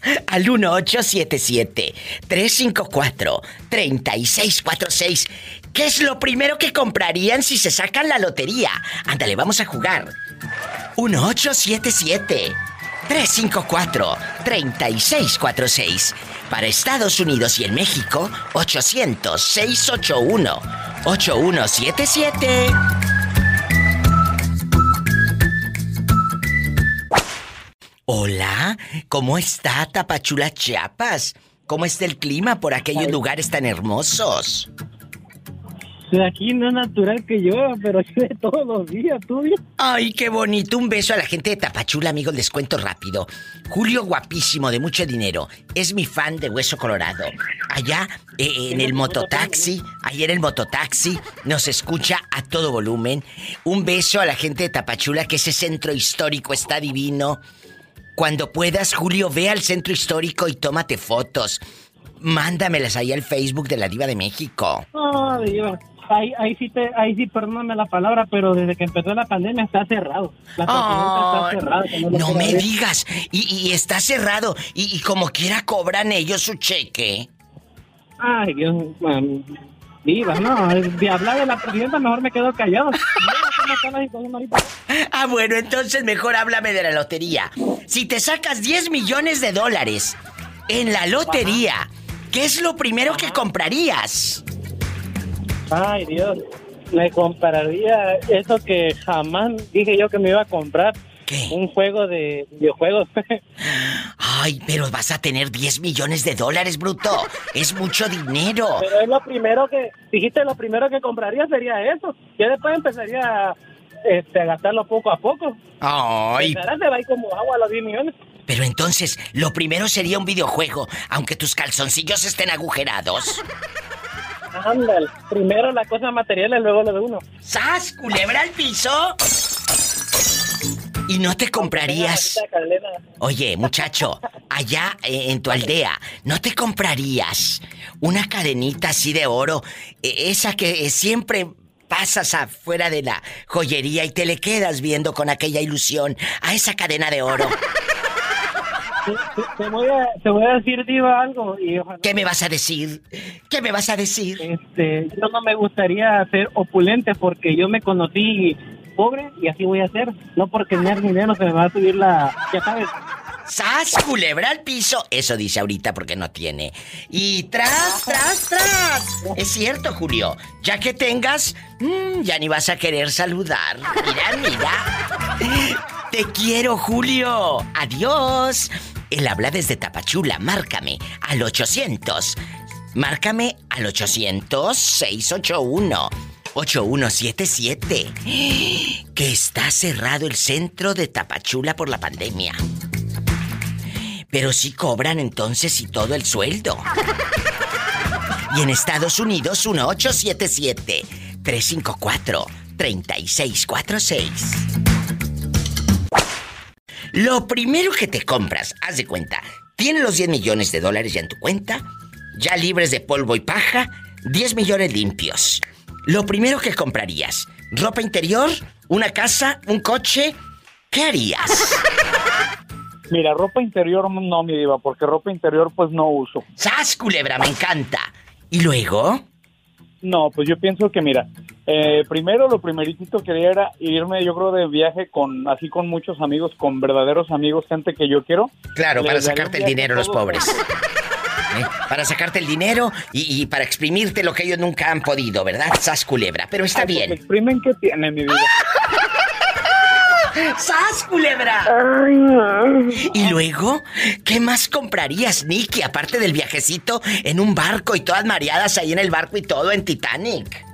Speaker 2: *laughs* al 1877-354-3646. ¿Qué es lo primero que comprarían si se sacan la lotería? Ándale, vamos a jugar. 1877 354 3646. Para Estados Unidos y en México, 800 Hola, ¿cómo está Tapachula Chiapas? ¿Cómo está el clima por aquellos lugares tan hermosos?
Speaker 9: Aquí no es natural que yo, pero de todos los días, tú.
Speaker 2: Ay, qué bonito. Un beso a la gente de Tapachula, amigos. Les cuento rápido. Julio, guapísimo, de mucho dinero. Es mi fan de Hueso Colorado. Allá, eh, en el mototaxi, ayer el mototaxi, nos escucha a todo volumen. Un beso a la gente de Tapachula, que ese centro histórico está divino. Cuando puedas, Julio, ve al centro histórico y tómate fotos. Mándamelas ahí al Facebook de la Diva de México.
Speaker 9: Oh, Diva. Ahí, ahí sí, te, ahí sí, perdóname la palabra, pero desde que empezó la pandemia está cerrado. La
Speaker 2: Oh,
Speaker 9: está cerrada.
Speaker 2: no me
Speaker 9: ver.
Speaker 2: digas. Y, y está cerrado. Y, y como quiera cobran ellos su cheque.
Speaker 9: Ay, Dios, man. Diva, no, de hablar de la presidenta mejor me quedo callado. *laughs*
Speaker 2: Ah, bueno, entonces mejor háblame de la lotería. Si te sacas 10 millones de dólares en la lotería, ¿qué es lo primero que comprarías?
Speaker 9: Ay, Dios. Me compraría eso que jamás dije yo que me iba a comprar.
Speaker 2: ¿Qué?
Speaker 9: Un juego de videojuegos. *laughs*
Speaker 2: Ay, pero vas a tener 10 millones de dólares, bruto. Es mucho dinero. *laughs*
Speaker 9: Pero es lo primero que, dijiste, lo primero que compraría sería eso. Ya después empezaría este, a gastarlo poco a poco.
Speaker 2: Ay,
Speaker 9: Empezará, se va a ir como agua a los 10 millones.
Speaker 2: pero entonces lo primero sería un videojuego, aunque tus calzoncillos estén agujerados. *laughs*
Speaker 9: Ándale, primero la cosa material y luego lo de uno.
Speaker 2: ¡Sas! ¿Culebra al piso? ¿Y no te comprarías? Oye, muchacho, allá eh, en tu aldea, ¿no te comprarías una cadenita así de oro? eh, esa que eh, siempre pasas afuera de la joyería y te le quedas viendo con aquella ilusión a esa cadena de oro.
Speaker 9: Te, te- te voy a, te voy a decir, Diva, algo. Y ojalá,
Speaker 2: ¿Qué me vas a decir? ¿Qué me vas a decir?
Speaker 9: este, yo no me gustaría ser opulente porque yo me conocí pobre y así voy a ser. No porque tener dinero se me va a subir la... Ya sabes.
Speaker 2: ¡Sas! Culebra al piso. Eso dice ahorita porque no tiene. Y tras, tras, tras. Es cierto, Julio. Ya que tengas, mm, ya ni vas a querer saludar. Mira, mira. Te quiero, Julio. Adiós. Él habla desde Tapachula. Márcame al 800. Márcame al 800-681. 8177. Que está cerrado el centro de Tapachula por la pandemia. Pero sí cobran entonces y todo el sueldo. Y en Estados Unidos 1877-354-3646. Lo primero que te compras, haz de cuenta, tienes los 10 millones de dólares ya en tu cuenta, ya libres de polvo y paja, 10 millones limpios. Lo primero que comprarías, ropa interior, una casa, un coche, ¿qué harías? *laughs*
Speaker 10: Mira, ropa interior no, mi diva, porque ropa interior pues no uso.
Speaker 2: ¡Sas, culebra! Me encanta. ¿Y luego?
Speaker 10: No, pues yo pienso que mira, eh, primero lo primerito que haría era irme yo creo de viaje con, así con muchos amigos, con verdaderos amigos, gente que yo quiero.
Speaker 2: Claro,
Speaker 10: Les
Speaker 2: para sacarte el dinero los
Speaker 10: todos
Speaker 2: pobres. *laughs* ¿Eh? Para sacarte el dinero y, y para exprimirte lo que ellos nunca han podido, ¿verdad? Sas culebra. Pero está
Speaker 10: Ay, pues,
Speaker 2: bien.
Speaker 10: exprimen que tiene mi vida. *laughs*
Speaker 2: ¡Sas culebra! Y luego, ¿qué más comprarías, Nicky? Aparte del viajecito en un barco y todas mareadas ahí en el barco y todo en Titanic.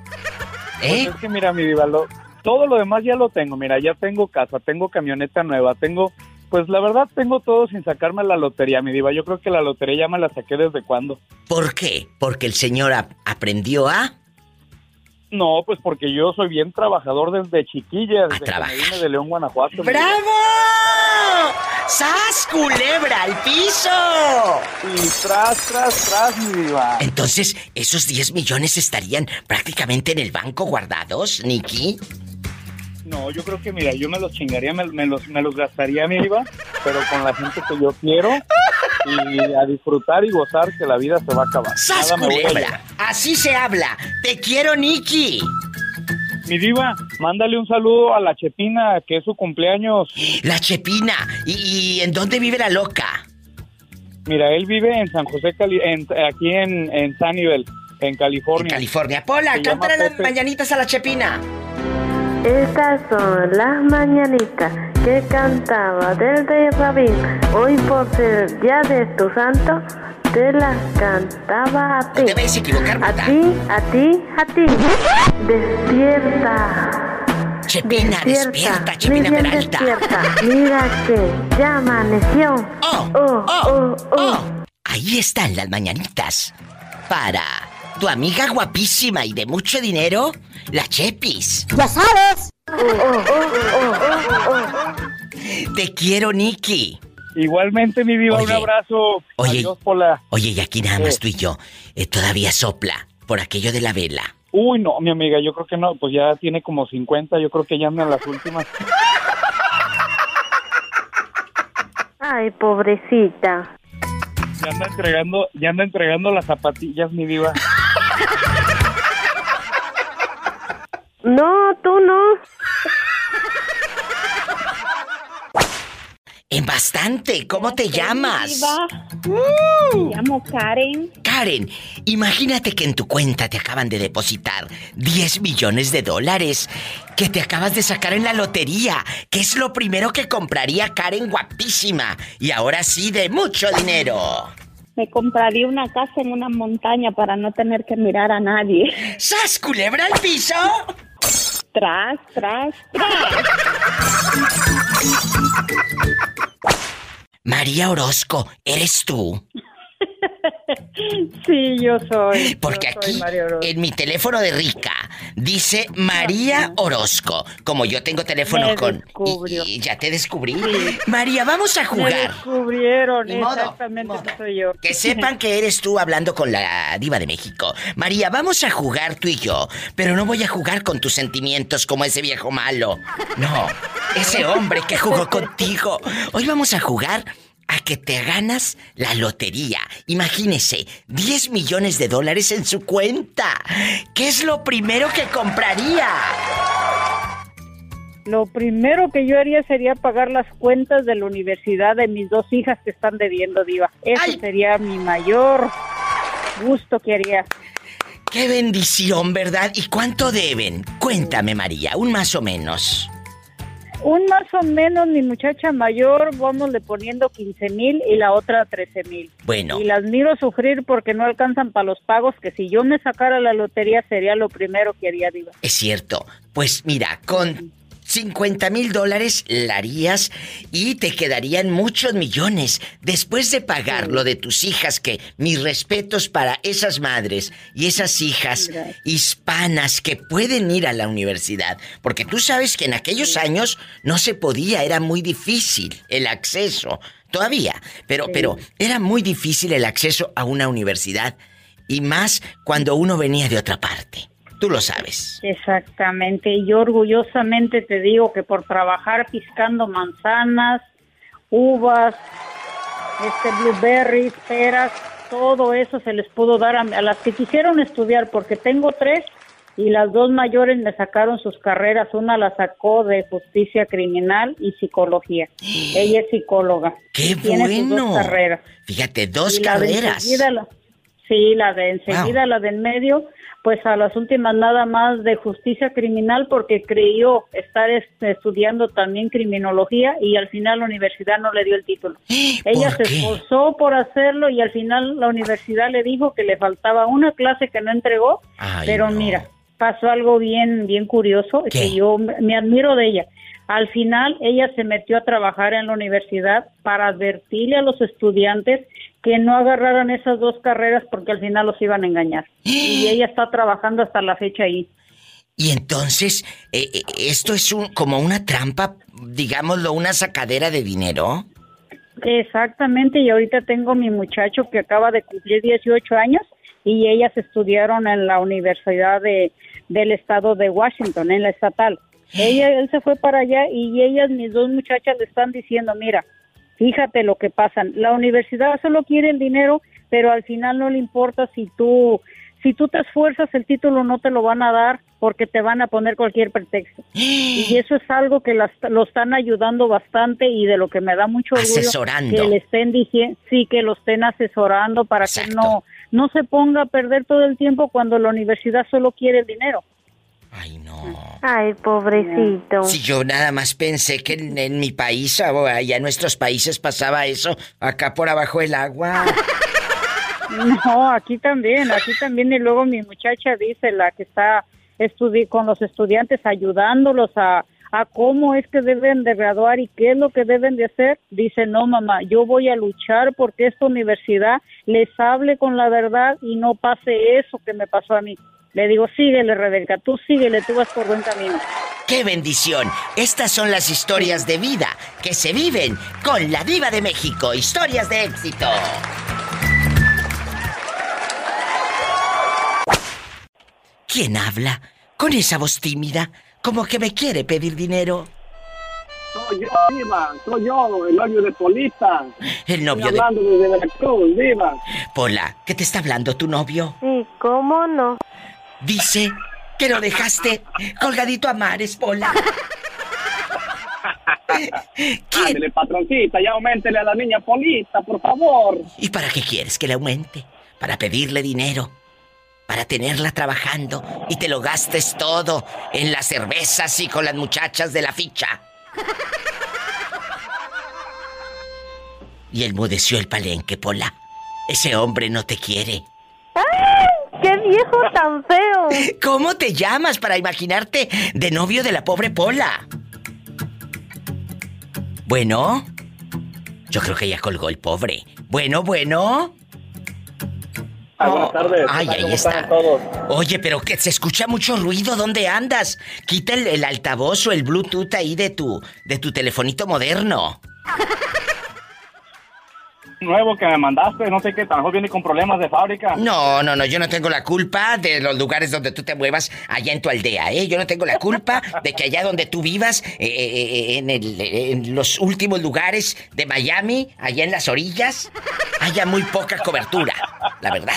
Speaker 10: Pues
Speaker 2: ¿Eh?
Speaker 10: es que mira, mi diva, lo- todo lo demás ya lo tengo. Mira, ya tengo casa, tengo camioneta nueva, tengo... Pues la verdad tengo todo sin sacarme la lotería, mi diva. Yo creo que la lotería ya me la saqué desde cuándo.
Speaker 2: ¿Por qué? Porque el señor ap- aprendió a...
Speaker 10: No, pues porque yo soy bien trabajador desde chiquilla, desde que me vine de León, Guanajuato.
Speaker 2: ¡Bravo! ¡Sas culebra al piso!
Speaker 10: Y tras, tras, tras, mi diva.
Speaker 2: Entonces, ¿esos 10 millones estarían prácticamente en el banco guardados, Nicky?
Speaker 10: No, yo creo que, mira, yo me los chingaría, me, me los, me los gastaría, mi diva, pero con la gente que yo quiero y a disfrutar y gozar que la vida se va a acabar.
Speaker 2: ¡Sas culebra! Así se habla. Te quiero, Nicky.
Speaker 10: Mi diva, mándale un saludo a la Chepina, que es su cumpleaños.
Speaker 2: La Chepina. ¿Y, y en dónde vive la loca?
Speaker 10: Mira, él vive en San José, Cali- en- aquí en, en Sunnyvale, en California.
Speaker 2: En California. Pola, cántale las mañanitas a la Chepina.
Speaker 8: Estas son las mañanitas que cantaba del rey Rabín. Hoy por ser día de tu santo, te las cantaba a ti.
Speaker 2: No te vayas a equivocar,
Speaker 8: A ti, a ti, a ti. Despierta.
Speaker 2: Chepina, despierta, Chepina
Speaker 8: muy bien
Speaker 2: Peralta.
Speaker 8: despierta. Mira que ya amaneció.
Speaker 2: Oh,
Speaker 8: oh, oh, oh.
Speaker 2: oh. Ahí están las mañanitas. Para tu amiga guapísima y de mucho dinero, la Chepis.
Speaker 8: Ya sabes. Oh, oh, oh, oh, oh.
Speaker 2: Te quiero, Nicky.
Speaker 10: Igualmente, mi diva, un abrazo.
Speaker 2: oye.
Speaker 10: Adiós, Pola.
Speaker 2: Oye, y aquí nada más
Speaker 10: Eh.
Speaker 2: tú y yo. eh, todavía sopla por aquello de la vela.
Speaker 10: Uy, no, mi amiga, yo creo que no, pues ya tiene como 50, yo creo que ya andan las últimas.
Speaker 8: Ay, pobrecita.
Speaker 10: Ya anda entregando, ya anda entregando las zapatillas, mi diva. *laughs*
Speaker 8: No, tú no.
Speaker 2: En bastante. ¿Cómo te llamas?
Speaker 3: Diva. Me llamo Karen.
Speaker 2: Karen, imagínate que en tu cuenta te acaban de depositar 10 millones de dólares que te acabas de sacar en la lotería. ¿Qué es lo primero que compraría Karen guapísima? Y ahora sí, de mucho dinero.
Speaker 3: Me compraría una casa en una montaña para no tener que mirar a nadie.
Speaker 2: ¡Sas, culebra al piso!
Speaker 3: Tras, tras, tras.
Speaker 2: María Orozco, ¿eres tú? *laughs*
Speaker 11: Sí, yo soy.
Speaker 2: Porque
Speaker 11: yo
Speaker 2: aquí, en mi teléfono de Rica, dice María Orozco. Como yo tengo teléfono
Speaker 11: Me
Speaker 2: con...
Speaker 11: descubrió.
Speaker 2: Y, y ya te descubrí. María, vamos a
Speaker 11: Me
Speaker 2: jugar.
Speaker 11: descubrieron,
Speaker 2: Ni modo,
Speaker 11: exactamente, ese soy yo.
Speaker 2: Que sepan que eres tú hablando con la diva de México. María, vamos a jugar tú y yo, pero no voy a jugar con tus sentimientos como ese viejo malo. No, ese hombre que jugó contigo. Hoy vamos a jugar a que te ganas la lotería. Imagínese, 10 millones de dólares en su cuenta. ¿Qué es lo primero que compraría?
Speaker 11: Lo primero que yo haría sería pagar las cuentas de la universidad de mis dos hijas que están debiendo, Diva. Eso sería mi mayor gusto que haría.
Speaker 2: Qué bendición, ¿verdad? ¿Y cuánto deben? Cuéntame, María, un más o menos.
Speaker 11: Un más o menos, mi muchacha mayor, vamos le poniendo 15 mil y la otra 13 mil.
Speaker 2: Bueno.
Speaker 11: Y las miro sufrir porque no alcanzan para los pagos, que si yo me sacara la lotería sería lo primero que haría, Diva.
Speaker 2: Es cierto. Pues mira, con 50 mil dólares la harías y te quedarían muchos millones. Después de pagar lo de tus hijas, que mis respetos para esas madres y esas hijas hispanas que pueden ir a la universidad. Porque tú sabes que en aquellos años no se podía, era muy difícil el acceso. Todavía, pero, pero era muy difícil el acceso a una universidad. Y más cuando uno venía de otra parte. Tú lo sabes.
Speaker 11: Exactamente, y yo orgullosamente te digo que por trabajar piscando manzanas, uvas, este blueberries, peras, todo eso se les pudo dar a, a las que quisieron estudiar, porque tengo tres y las dos mayores me sacaron sus carreras, una la sacó de justicia criminal y psicología. *gasps* Ella es psicóloga.
Speaker 2: ¡Qué
Speaker 11: Tiene sus dos
Speaker 2: bueno!
Speaker 11: carreras.
Speaker 2: Fíjate, dos
Speaker 11: Y
Speaker 2: carreras.
Speaker 11: la- sí, la de enseguida, la de en medio, pues a las últimas nada más de justicia criminal porque creyó estar estudiando también criminología y al final la universidad no le dio el título. *gasps* Ella se
Speaker 2: qué?
Speaker 11: esforzó por hacerlo y al final la universidad le dijo que le faltaba una clase que no entregó,
Speaker 2: Ay,
Speaker 11: pero
Speaker 2: no.
Speaker 11: mira, pasó algo bien bien curioso
Speaker 2: ¿Qué?
Speaker 11: que yo me admiro de ella. Al final ella se metió a trabajar en la universidad para advertirle a los estudiantes que no agarraran esas dos carreras porque al final los iban a engañar. Y *gasps* ella está trabajando hasta la fecha ahí.
Speaker 2: Y entonces, eh, eh, esto es un, como una trampa, digámoslo, una sacadera de dinero.
Speaker 11: Exactamente, y ahorita tengo mi muchacho que acaba de cumplir 18 años y ellas estudiaron en la Universidad de, del Estado de Washington, en la estatal. Ella, él se fue para allá y ellas, mis dos muchachas, le están diciendo, mira, fíjate lo que pasa. La universidad solo quiere el dinero, pero al final no le importa si tú, si tú te esfuerzas, el título no te lo van a dar porque te van a poner cualquier pretexto. *gasps* Y eso es algo que las, lo están ayudando bastante y de lo que me da mucho orgullo
Speaker 2: Asesorando.
Speaker 11: que le estén diciendo, sí, que lo estén asesorando para que no, no se ponga a perder todo el tiempo cuando la universidad solo quiere el dinero.
Speaker 8: Ay, pobrecito.
Speaker 2: Si yo nada más pensé que en, en mi país, o allá en nuestros países pasaba eso, acá por abajo del agua. *laughs*
Speaker 11: No, aquí también, aquí también. Y luego mi muchacha dice, la que está estudi con los estudiantes, ayudándolos a, a cómo es que deben de graduar y qué es lo que deben de hacer. Dice, no, mamá, yo voy a luchar porque esta universidad les hable con la verdad y no pase eso que me pasó a mí. Le digo, síguele, Rebeca, tú síguele, tú vas por buen camino.
Speaker 2: ¡Qué bendición! Estas son las historias de vida que se viven con la diva de México. Historias de éxito. ¿Quién habla? Con esa voz tímida, como que me quiere pedir dinero.
Speaker 12: Soy yo, Diva, soy yo, el novio de Polita.
Speaker 2: El novio
Speaker 12: Estoy
Speaker 2: de...
Speaker 12: hablando desde Veracruz, Diva.
Speaker 2: Pola, ¿qué te está hablando tu novio?
Speaker 8: Sí, ¿cómo no?
Speaker 2: Dice que lo dejaste colgadito a mares, Pola.
Speaker 12: Ándele, patroncita, ya aumentele a la niña Polita, por favor.
Speaker 2: ¿Y para qué quieres que le aumente? Para pedirle dinero. Para tenerla trabajando y te lo gastes todo en las cervezas y con las muchachas de la ficha. Y enmudeció el palenque, Pola. Ese hombre no te quiere.
Speaker 8: ¡Qué viejo tan feo! *laughs*
Speaker 2: ¿Cómo te llamas para imaginarte de novio de la pobre Pola? Bueno, yo creo que ya colgó el pobre. Bueno, bueno.
Speaker 12: Ah, buenas tardes.
Speaker 2: Ay, ahí
Speaker 12: ¿Cómo
Speaker 2: está.
Speaker 12: todos?
Speaker 2: Oye, pero que se escucha mucho ruido. ¿Dónde andas? Quita el, el altavoz o el Bluetooth ahí de tu, de tu telefonito moderno. *laughs*
Speaker 10: Nuevo que me mandaste, no sé qué, mejor viene con problemas de fábrica.
Speaker 2: No, no, no, yo no tengo la culpa de los lugares donde tú te muevas allá en tu aldea, ¿eh? Yo no tengo la culpa de que allá donde tú vivas, eh, eh, eh, en, el- en los últimos lugares de Miami, allá en las orillas, haya muy poca cobertura, la verdad.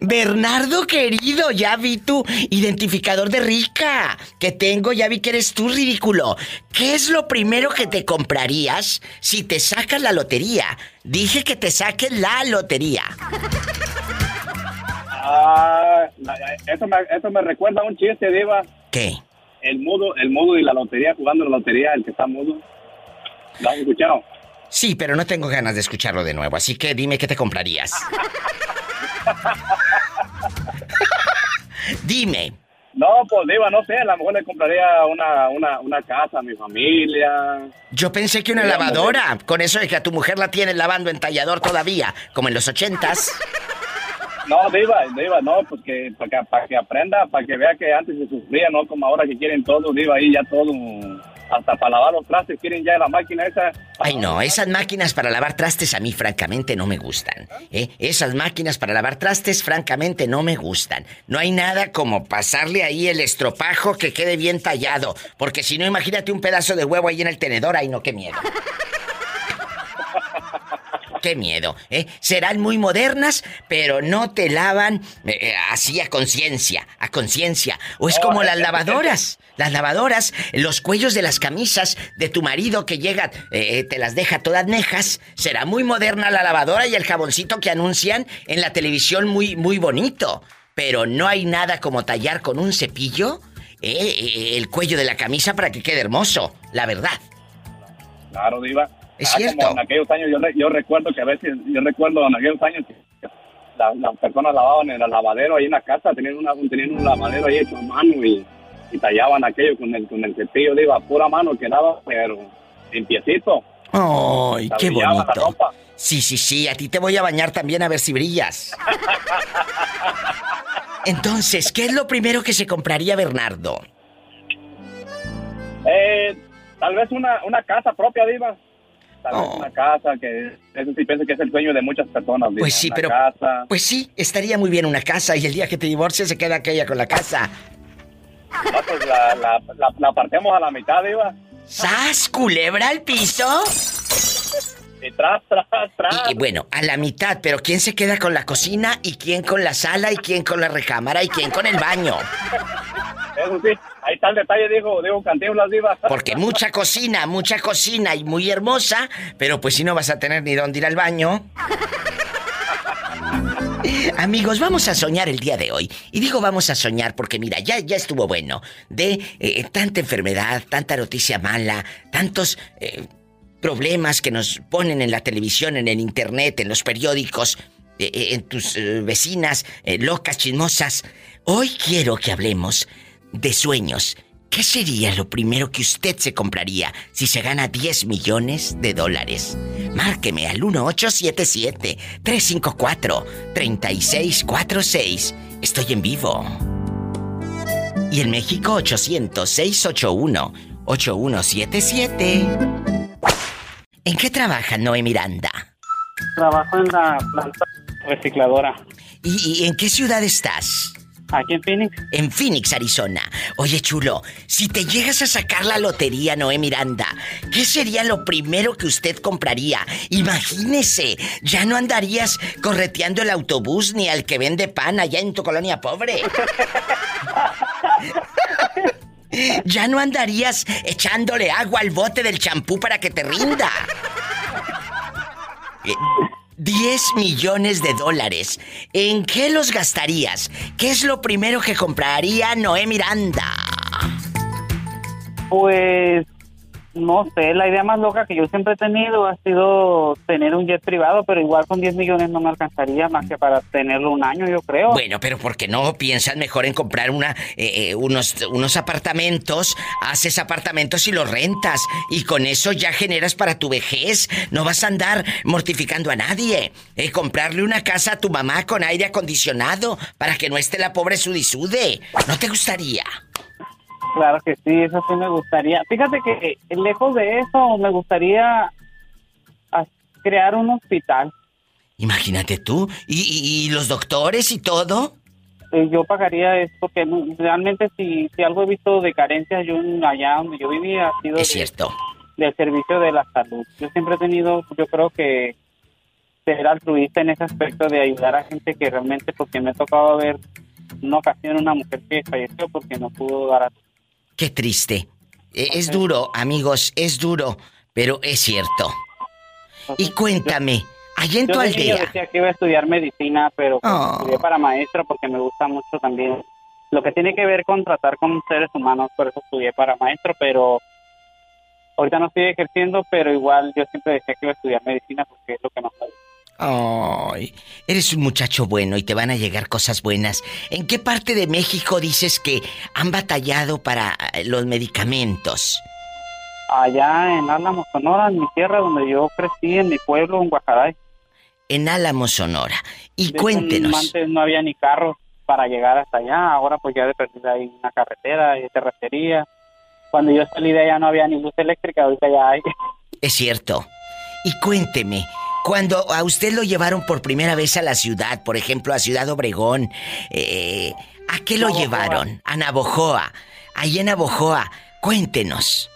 Speaker 2: Bernardo querido, ya vi tu identificador de rica que tengo, ya vi que eres tú ridículo. ¿Qué es lo primero que te comprarías si te sacas la lotería? Dije que te saques la lotería.
Speaker 12: Ah, eso me, eso me recuerda a un chiste, Diva.
Speaker 2: ¿Qué?
Speaker 12: El mudo, el mudo y la lotería, jugando la lotería, el que está mudo. ¿Lo has escuchado?
Speaker 2: Sí, pero no tengo ganas de escucharlo de nuevo, así que dime qué te comprarías. *laughs* dime.
Speaker 12: No, pues Diva, no sé, a lo mejor le compraría una, una, una casa a mi familia.
Speaker 2: Yo pensé que una
Speaker 12: Sí,
Speaker 2: lavadora, con eso de que a tu mujer la tienes lavando en tallador todavía, como en los ochentas.
Speaker 12: No, Diva, Diva, no, pues que para que, para que aprenda, para que vea que antes se sufría, no como ahora que quieren todo, Diva, ahí ya todo, hasta para lavar los trastes quieren ya la máquina esa.
Speaker 2: Ay, no, esas máquinas para lavar trastes a mí francamente no me gustan. ¿eh? Esas máquinas para lavar trastes francamente no me gustan. No hay nada como pasarle ahí el estropajo que quede bien tallado. Porque si no, imagínate un pedazo de huevo ahí en el tenedor. Ay, no, qué miedo. Qué miedo, ¿eh? Serán muy modernas, pero no te lavan eh, eh, así a conciencia, a conciencia. O es como las lavadoras. Las lavadoras, los cuellos de las camisas de tu marido que llega, eh, te las deja todas nejas. Será muy moderna la lavadora y el jaboncito que anuncian en la televisión muy, muy bonito. Pero no hay nada como tallar con un cepillo el cuello de la camisa para que quede hermoso, la verdad.
Speaker 12: Claro, Diva.
Speaker 2: Es
Speaker 12: Ah,
Speaker 2: cierto.
Speaker 12: En aquellos años, yo, yo recuerdo que a veces, yo recuerdo en aquellos años que la- las personas lavaban en el lavadero ahí en la casa, tenían, una, tenían un lavadero ahí hecho a mano y, y tallaban aquello con el, con el cepillo, Diva, pura mano quedaba, pero limpiecito.
Speaker 2: ¡Ay, qué bonito! Sí, sí, sí, a ti te voy a bañar también a ver si brillas. Entonces, ¿qué es lo primero que se compraría Bernardo?
Speaker 12: Eh, tal vez una, una casa propia, Diva. Tal vez una casa, que eso sí pienso que es el sueño de muchas personas.
Speaker 2: Pues sí,
Speaker 12: Una
Speaker 2: pero-
Speaker 12: casa.
Speaker 2: Pues sí, estaría muy bien una casa y el día que te divorcies se queda aquella con la casa.
Speaker 12: No, pues la, la, la, la partemos a la mitad, Diva.
Speaker 2: ¿Sas, culebra al piso?
Speaker 12: Y tras, tras, tras.
Speaker 2: Y, y bueno, a la mitad, pero ¿quién se queda con la cocina y quién con la sala y quién con la recámara y quién con el baño?
Speaker 12: Eso sí, ahí está el detalle, dijo, dijo Cantinflas, Diva.
Speaker 2: Porque mucha cocina, mucha cocina y muy hermosa, pero pues si no vas a tener ni dónde ir al baño. *laughs* Amigos, vamos a soñar el día de hoy. Y digo vamos a soñar porque mira, ya, ya estuvo bueno de eh, tanta enfermedad, tanta noticia mala, tantos eh, problemas que nos ponen en la televisión, en el internet, en los periódicos, eh, en tus eh, vecinas eh, locas, chismosas. Hoy quiero que hablemos de sueños. ¿Qué sería lo primero que usted se compraría si se gana 10 millones de dólares? Márqueme al 1877-354-3646. Estoy en vivo. Y en México 800-681-8177. ¿En qué trabaja Noé Miranda?
Speaker 13: Trabajo en la planta recicladora.
Speaker 2: ¿Y, y en qué ciudad estás?
Speaker 13: Aquí en Phoenix.
Speaker 2: En Phoenix, Arizona. Oye, chulo, si te llegas a sacar la lotería, Noé Miranda, ¿qué sería lo primero que usted compraría? Imagínese, ya no andarías correteando el autobús ni al que vende pan allá en tu colonia pobre. *laughs* Ya no andarías echándole agua al bote del champú para que te rinda. *laughs* Eh, 10 millones de dólares. ¿En qué los gastarías? ¿Qué es lo primero que compraría Noé Miranda?
Speaker 13: Pues no sé, la idea más loca que yo siempre he tenido ha sido tener un jet privado, pero igual con 10 millones no me alcanzaría más que para tenerlo un año, yo creo.
Speaker 2: Bueno, pero ¿por qué no piensas mejor en comprar una, eh, eh, unos, unos apartamentos? Haces apartamentos y los rentas. Y con eso ya generas para tu vejez. No vas a andar mortificando a nadie. Eh, comprarle una casa a tu mamá con aire acondicionado para que no esté la pobre sudisude. ¿No te gustaría?
Speaker 13: Claro que sí, eso sí me gustaría. Fíjate que eh, lejos de eso me gustaría crear un hospital.
Speaker 2: Imagínate tú. ¿Y, y- y los doctores y todo?
Speaker 13: Eh, yo pagaría eso porque realmente si, si algo he visto de carencias yo allá donde yo vivía ha sido
Speaker 2: Es
Speaker 13: de-
Speaker 2: cierto.
Speaker 13: del servicio de la salud. Yo siempre he tenido, yo creo que ser altruista en ese aspecto de ayudar a gente que realmente, porque me ha tocado ver una ocasión una mujer que falleció porque no pudo dar a
Speaker 2: Qué triste. Eh, Es duro, amigos, es duro, pero es cierto. Y cuéntame, allá en
Speaker 13: Yo
Speaker 2: tu aldea,
Speaker 13: decía que iba a estudiar medicina, pero pues,
Speaker 2: Oh.
Speaker 13: estudié para maestro porque me gusta mucho también lo que tiene que ver con tratar con seres humanos, por eso estudié para maestro, pero ahorita no estoy ejerciendo, pero igual yo siempre decía que iba a estudiar medicina porque es lo que más me gusta.
Speaker 2: Ay, eres un muchacho bueno y te van a llegar cosas buenas. ¿En qué parte de México dices que han batallado para eh, los medicamentos?
Speaker 13: Allá en Álamo, Sonora, en mi tierra donde yo crecí, en mi pueblo, en Guajaray.
Speaker 2: En Álamo, Sonora. Y
Speaker 13: De
Speaker 2: cuéntenos.
Speaker 13: Antes no había ni carros para llegar hasta allá, ahora pues ya de perdida hay una carretera, hay terracería. Cuando yo salí de allá no había ni luz eléctrica, ahorita ya hay.
Speaker 2: Es cierto. Y cuénteme, cuando a usted lo llevaron por primera vez a la ciudad, por ejemplo, a Ciudad Obregón, eh, ¿a qué lo llevaron? A Navojoa. Ahí en Navojoa. Cuéntenos.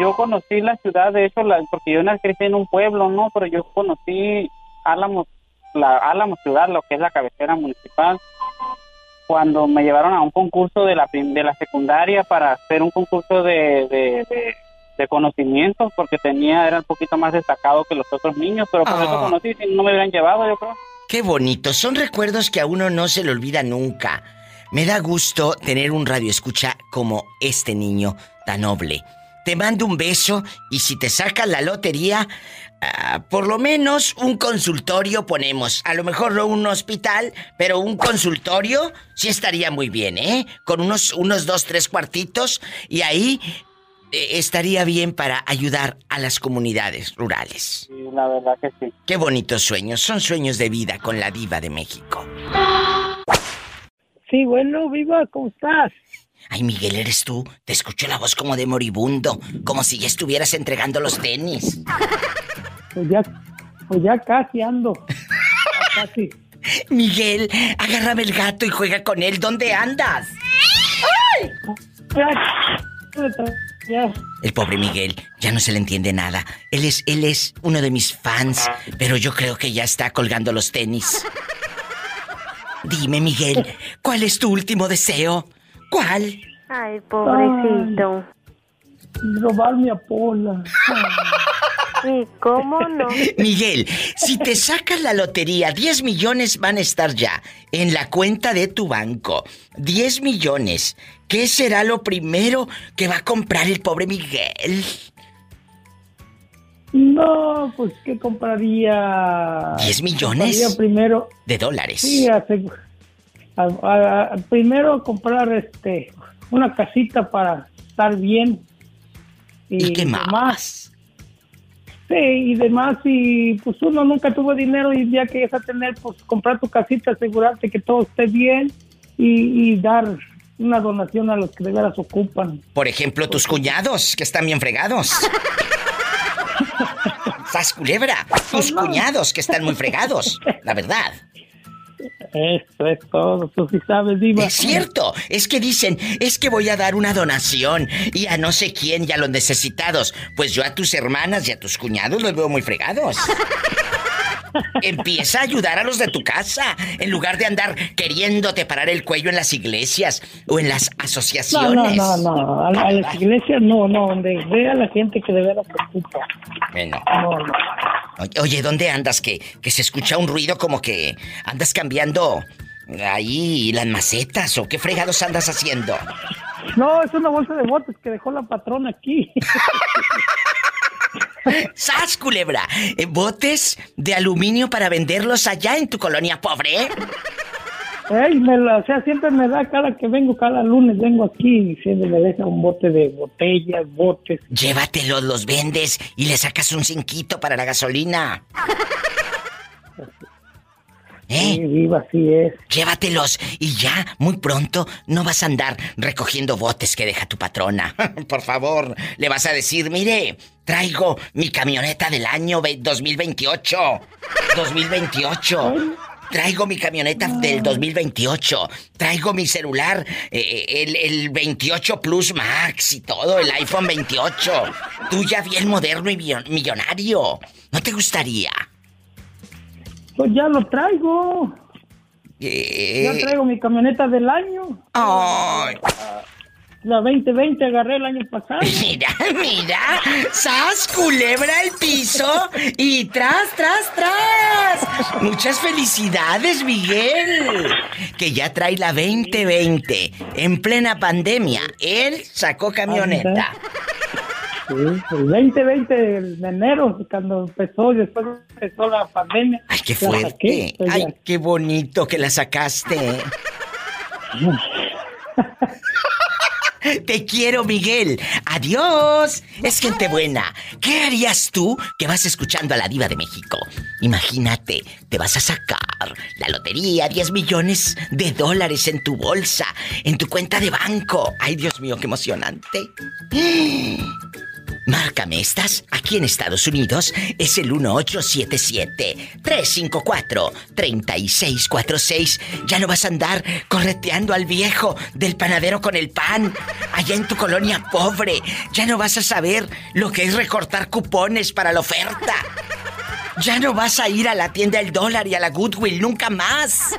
Speaker 13: Yo conocí la ciudad, de hecho, la- porque yo nací en un pueblo, ¿no? Pero yo conocí Álamos, la Álamos ciudad, lo que es la cabecera municipal, cuando me llevaron a un concurso de la, de la secundaria para hacer un concurso de, de, de, de conocimientos, porque tenía, era un poquito más destacado que los otros niños, pero por eso
Speaker 2: Ah.
Speaker 13: conocí, si no me hubieran llevado, yo creo.
Speaker 2: Qué bonito. Son recuerdos que a uno no se le olvida nunca. Me da gusto tener un radio escucha como este niño tan noble. Te mando un beso y si te sacas la lotería, ah, por lo menos un consultorio ponemos. A lo mejor no un hospital, pero un consultorio sí estaría muy bien, ¿eh? Con unos, unos dos, tres cuartitos y ahí estaría bien para ayudar a las comunidades rurales.
Speaker 13: Y la verdad que sí.
Speaker 2: Qué bonitos sueños, son sueños de vida con la diva de México.
Speaker 14: Sí, bueno, viva, ¿cómo estás?
Speaker 2: Ay, Miguel, eres tú. Te escucho la voz como de moribundo, como si ya estuvieras entregando los tenis.
Speaker 14: Pues ya, pues ya casi ando. Ya casi. *laughs*
Speaker 2: Miguel, agárrame el gato y juega con él. ¿Dónde andas? El pobre Miguel, ya no se le entiende nada. Él es, él es uno de mis fans, pero yo creo que ya está colgando los tenis. Dime, Miguel, ¿cuál es tu último deseo? ¿Cuál?
Speaker 8: Ay, pobrecito.
Speaker 14: robar mi Apola. *laughs*
Speaker 8: ¿Y cómo no?
Speaker 2: Miguel, si te sacas la lotería, 10 millones van a estar ya en la cuenta de tu banco. 10 millones. ¿Qué será lo primero que va a comprar el pobre Miguel?
Speaker 14: No, pues ¿qué compraría?
Speaker 2: ¿10 millones?
Speaker 14: Compraría primero.
Speaker 2: De dólares.
Speaker 14: Sí, a- a- a- primero comprar este una casita para estar bien.
Speaker 2: ¿Y qué
Speaker 14: más? Sí, y demás, y pues uno nunca tuvo dinero y ya que a tener, pues comprar tu casita, asegurarte que todo esté bien y, y dar una donación a los que de veras ocupan.
Speaker 2: Por ejemplo, tus cuñados, que están bien fregados. *laughs* ¡Sas culebra! Tus cuñados, que están muy fregados. La verdad.
Speaker 14: Eso es todo, tú sí sabes, Diva.
Speaker 2: Es cierto, es que dicen, es que voy a dar una donación y a no sé quién y a los necesitados. Pues yo a tus hermanas y a tus cuñados los veo muy fregados. *laughs* Empieza a ayudar a los de tu casa, en lugar de andar queriéndote parar el cuello en las iglesias o en las
Speaker 14: No, no,
Speaker 2: asociaciones.
Speaker 14: no, no, a, a las iglesias no, no, donde vea a la gente que de veras ocupa.
Speaker 2: Bueno.
Speaker 14: No, no.
Speaker 2: Oye, Oye, ¿dónde andas? Que, que se escucha un ruido como que andas cambiando ahí las macetas o qué fregados andas haciendo.
Speaker 14: No, es una bolsa de botes que dejó la patrona aquí. *laughs*
Speaker 2: ¡Sas, culebra! Eh, ¿Botes de aluminio para venderlos allá en tu colonia pobre?
Speaker 14: Ey, me la, o sea, siempre me da cada que vengo, cada lunes vengo aquí y siempre me deja un bote de botellas, botes.
Speaker 2: Llévatelos, los vendes y le sacas un cinquito para la gasolina. ¿Eh?
Speaker 14: Sí, viva, así es.
Speaker 2: Llévatelos y ya, muy pronto, no vas a andar recogiendo botes que deja tu patrona. *laughs* Por favor, le vas a decir, mire, traigo mi camioneta del año ve- 2028. 2028. Traigo mi camioneta del 2028. Traigo mi celular, eh, el, el 28 Plus Max y todo, el iPhone 28. Tú ya bien moderno y millon- millonario. ¿No te gustaría?
Speaker 14: Pues ya lo traigo.
Speaker 2: Eh,
Speaker 14: Ya traigo mi camioneta del año.
Speaker 2: Ay.
Speaker 14: La 2020 agarré el año pasado. *laughs*
Speaker 2: Mira, mira, sas, culebra el piso y tras, tras, tras. Muchas felicidades, Miguel. Que ya trae la 2020 en plena pandemia. Él sacó camioneta.
Speaker 14: Sí, el 2020 de enero, cuando empezó, después empezó la pandemia.
Speaker 2: Ay, qué fuerte.
Speaker 14: saqué, pues.
Speaker 2: Ay, qué bonito que la sacaste. Te quiero, Miguel. Adiós. Es gente buena. ¿Qué harías tú que vas escuchando a la diva de México? Imagínate, te vas a sacar la lotería, 10 millones de dólares en tu bolsa, en tu cuenta de banco. Ay, Dios mío, qué emocionante. Márcame, ¿estás aquí en Estados Unidos? Es el 1877-354-3646. Ya no vas a andar correteando al viejo del panadero con el pan, allá en tu colonia pobre. Ya no vas a saber lo que es recortar cupones para la oferta. Ya no vas a ir a la tienda del dólar y a la Goodwill nunca más.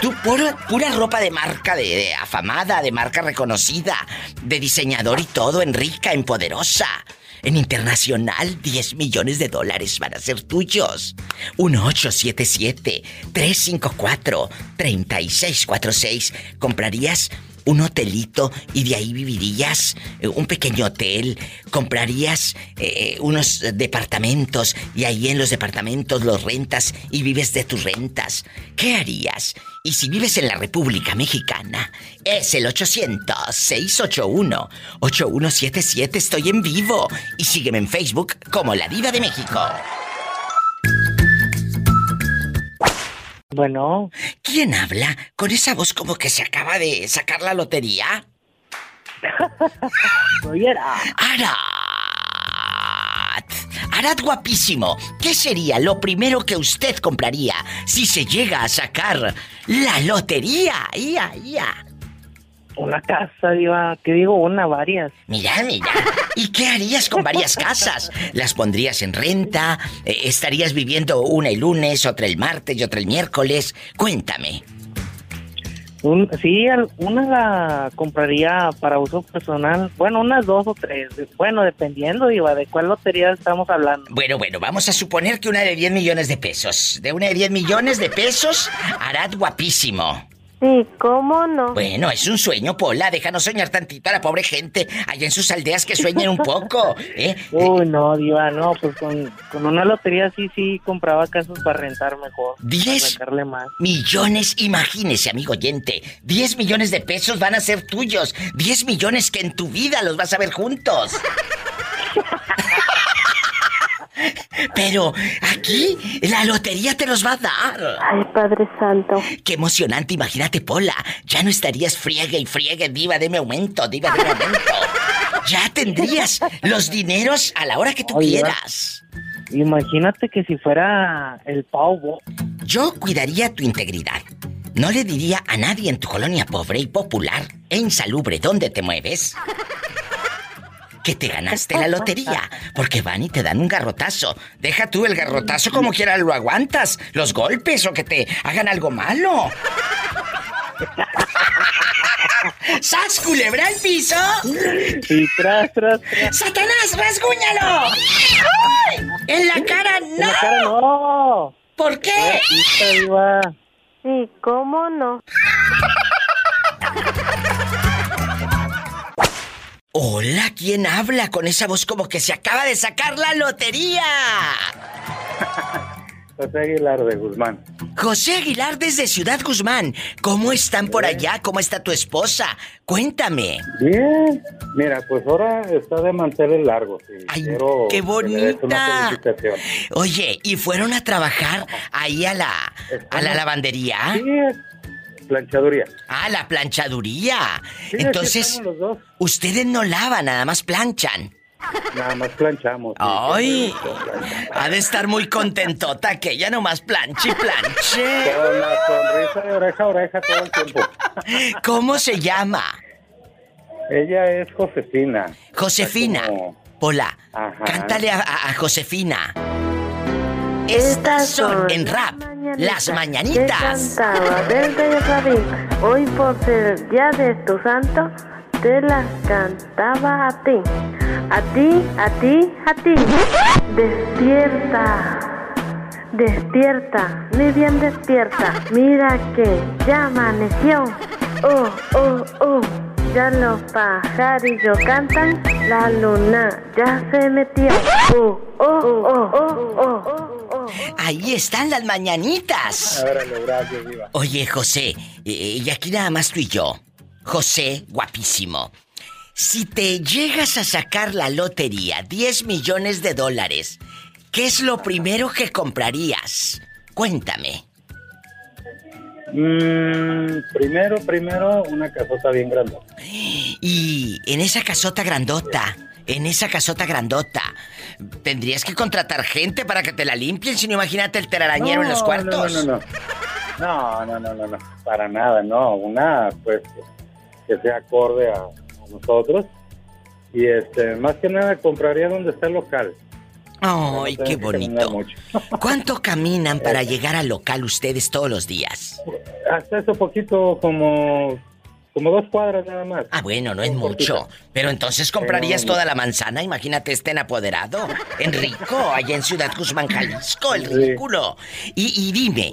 Speaker 2: Tú, pura, pura ropa de marca, de, de afamada, de marca reconocida, de diseñador y todo, en rica, en poderosa. En internacional, 10 millones de dólares van a ser tuyos. 1877-354-3646. ¿Comprarías un hotelito y de ahí vivirías? Eh, un pequeño hotel. ¿Comprarías eh, unos departamentos y ahí en los departamentos los rentas y vives de tus rentas? ¿Qué harías? Y si vives en la República Mexicana, es el 800-681-8177. Estoy en vivo. Y sígueme en Facebook como La Diva de México.
Speaker 14: Bueno.
Speaker 2: ¿Quién habla con esa voz como que se acaba de sacar la lotería? *laughs*
Speaker 14: Soy. Arad.
Speaker 2: Arad guapísimo. ¿Qué sería lo primero que usted compraría si se llega a sacar la lotería? Ia, ia.
Speaker 9: Una casa, Diva. ¿Qué digo? Una, varias.
Speaker 2: Mira, mira. ¿Y qué harías con varias casas? ¿Las pondrías en renta? Eh, ¿Estarías viviendo una el lunes, otra el martes y otra el miércoles? Cuéntame.
Speaker 9: Un, sí, una la compraría para uso personal. Bueno, unas dos o tres. Bueno, dependiendo, Diva, de cuál lotería estamos hablando.
Speaker 2: Bueno, bueno, vamos a suponer que una de 10 millones de pesos. De una de 10 millones de pesos, Arad guapísimo.
Speaker 8: Sí, ¿cómo no?
Speaker 2: Bueno, es un sueño, Pola. Déjanos soñar tantito a la pobre gente allá en sus aldeas que sueñen un poco, *laughs* ¿eh?
Speaker 9: Uy, no, Diva, no, pues con, con una lotería sí, sí compraba casas para rentar mejor.
Speaker 2: Diez
Speaker 9: para más.
Speaker 2: millones, imagínese, amigo oyente. 10 millones de pesos van a ser tuyos. 10 millones que en tu vida los vas a ver juntos. *laughs* Pero aquí la lotería te los va a dar.
Speaker 8: Ay, Padre Santo.
Speaker 2: Qué emocionante, imagínate, Pola. Ya no estarías friegue y friegue, diva, deme aumento, diva, deme aumento. Ya tendrías los dineros a la hora que tú
Speaker 9: Oye,
Speaker 2: quieras.
Speaker 9: Imagínate que si fuera el pavo.
Speaker 2: Yo cuidaría tu integridad. No le diría a nadie en tu colonia pobre y popular e insalubre donde te mueves que te ganaste la lotería, porque van y te dan un garrotazo. Deja tú el garrotazo como quiera lo aguantas, los golpes o que te hagan algo malo. *laughs* ¡Sas, culebra al piso!
Speaker 9: Y tras, tras, tras.
Speaker 2: ¡Satanás, rasguñalo! ¡Ay! ¡En la cara no!
Speaker 9: En la cara no.
Speaker 2: ¿Por qué?
Speaker 8: Sí, ¿cómo no? *laughs*
Speaker 2: Hola, ¿quién habla con esa voz como que se acaba de sacar la lotería?
Speaker 15: José Aguilar de Guzmán.
Speaker 2: José Aguilar desde Ciudad Guzmán. ¿Cómo están por allá? ¿Cómo está tu esposa? Cuéntame.
Speaker 15: Bien. Mira, pues ahora está de manteles largos. y quiero
Speaker 2: qué bonita. Oye, ¿y fueron a trabajar ahí a la a la lavandería?
Speaker 15: Sí, planchaduría.
Speaker 2: Ah, la planchaduría.
Speaker 15: Sí,
Speaker 2: Entonces,
Speaker 15: estamos los dos.
Speaker 2: ustedes no lavan, nada más planchan.
Speaker 15: Nada más planchamos. sí,
Speaker 2: Ay, ha de estar muy contentota que ella nomás planche y planche.
Speaker 15: Con la sonrisa de oreja a oreja todo el tiempo.
Speaker 2: ¿Cómo se llama?
Speaker 15: Ella es Josefina.
Speaker 2: Josefina.
Speaker 15: Como-
Speaker 2: Hola,
Speaker 15: Ajá.
Speaker 2: cántale a, a- a Josefina.
Speaker 8: Estas son
Speaker 2: en rap, las mañanitas.
Speaker 8: cantaba. Hoy por ser el día de tu santo, te las cantaba a ti. A ti, a ti, a ti. Despierta. Despierta, muy bien despierta. Mira que ya amaneció. Oh, oh, oh. Ya los pajarillos cantan. La luna ya se metió. Oh, oh, oh, oh, oh, oh.
Speaker 2: Ahí están las mañanitas.
Speaker 15: Órale, gracias, Diva.
Speaker 2: Oye, José, eh, y aquí nada más tú y yo. José, guapísimo. Si te llegas a sacar la lotería, 10 millones de dólares, ¿qué es lo primero que comprarías? Cuéntame.
Speaker 15: Mm, primero, primero, una casota bien grande.
Speaker 2: Y en esa casota grandota, en esa casota grandota, tendrías que contratar gente para que te la limpien, si no imagínate el telarañero en los cuartos.
Speaker 15: No, no, no. No, no, no, no, no. Para nada, no. Una, pues, que sea acorde a, a nosotros. Y este, más que nada compraría donde está el local.
Speaker 2: Ay, qué bonito. *laughs* ¿Cuánto caminan para llegar al local ustedes todos los días?
Speaker 15: Hasta eso poquito, como, como dos cuadras nada más.
Speaker 2: Ah, bueno, no es mucho. Pero entonces comprarías
Speaker 15: Eh,
Speaker 2: toda la manzana. Imagínate este en apoderado. En Rico, allá en Ciudad Guzmán, Jalisco, el
Speaker 15: Sí.
Speaker 2: ridículo. Y, y dime,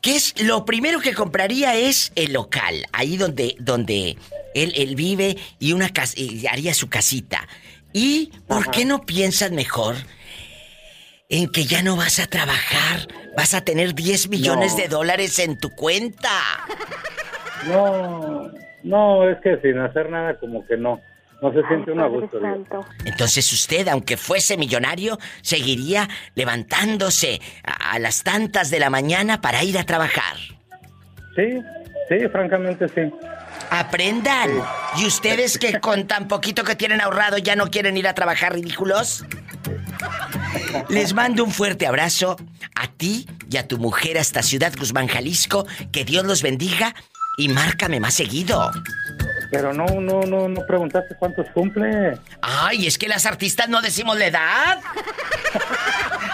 Speaker 2: ¿qué es lo primero que compraría es el local? Ahí donde, donde él, él vive y una cas- y haría su casita. ¿Y por qué no piensas mejor en que ya no vas a trabajar? Vas a tener 10 millones
Speaker 15: No.
Speaker 2: de dólares en tu cuenta.
Speaker 15: No, no, es que sin hacer nada como que no. No se siente uno a gusto.
Speaker 2: Entonces usted, aunque fuese millonario, seguiría levantándose a, a las tantas de la mañana para ir a trabajar.
Speaker 15: Sí, sí, francamente sí.
Speaker 2: Aprendan. ¿Y ustedes *laughs* que con tan poquito que tienen ahorrado ya no quieren ir a trabajar, ridículos? Les mando un fuerte abrazo a ti y a tu mujer hasta Ciudad Guzmán, Jalisco. Que Dios los bendiga y márcame más seguido.
Speaker 15: Pero no, no, no, no preguntaste cuántos cumple.
Speaker 2: Ay, es que las artistas no decimos la edad.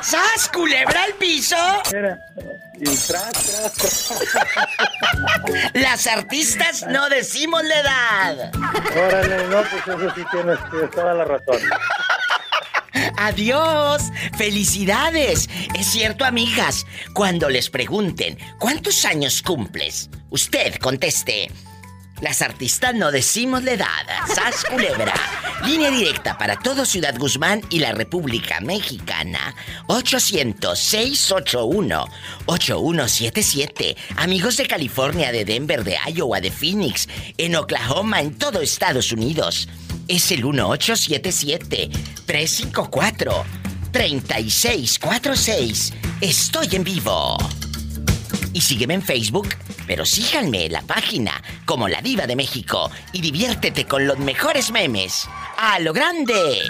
Speaker 2: ¡Sas, culebra al piso!
Speaker 15: y tras, tras, tras.
Speaker 2: Las artistas no decimos la edad.
Speaker 15: Órale, no, pues eso sí tienes toda la razón.
Speaker 2: Adiós. Felicidades. Es cierto, amigas. Cuando les pregunten, ¿cuántos años cumples? Usted conteste. Las artistas no decimos la edad. Sas Culebra. Línea directa para todo Ciudad Guzmán y la República Mexicana. 800-681-8177. Amigos de California, de Denver, de Iowa, de Phoenix, en Oklahoma, en todo Estados Unidos. Es el 1877-354-3646. Estoy en vivo. Y sígueme en Facebook, pero síganme en la página como La Diva de México y diviértete con los mejores memes. ¡A lo grande!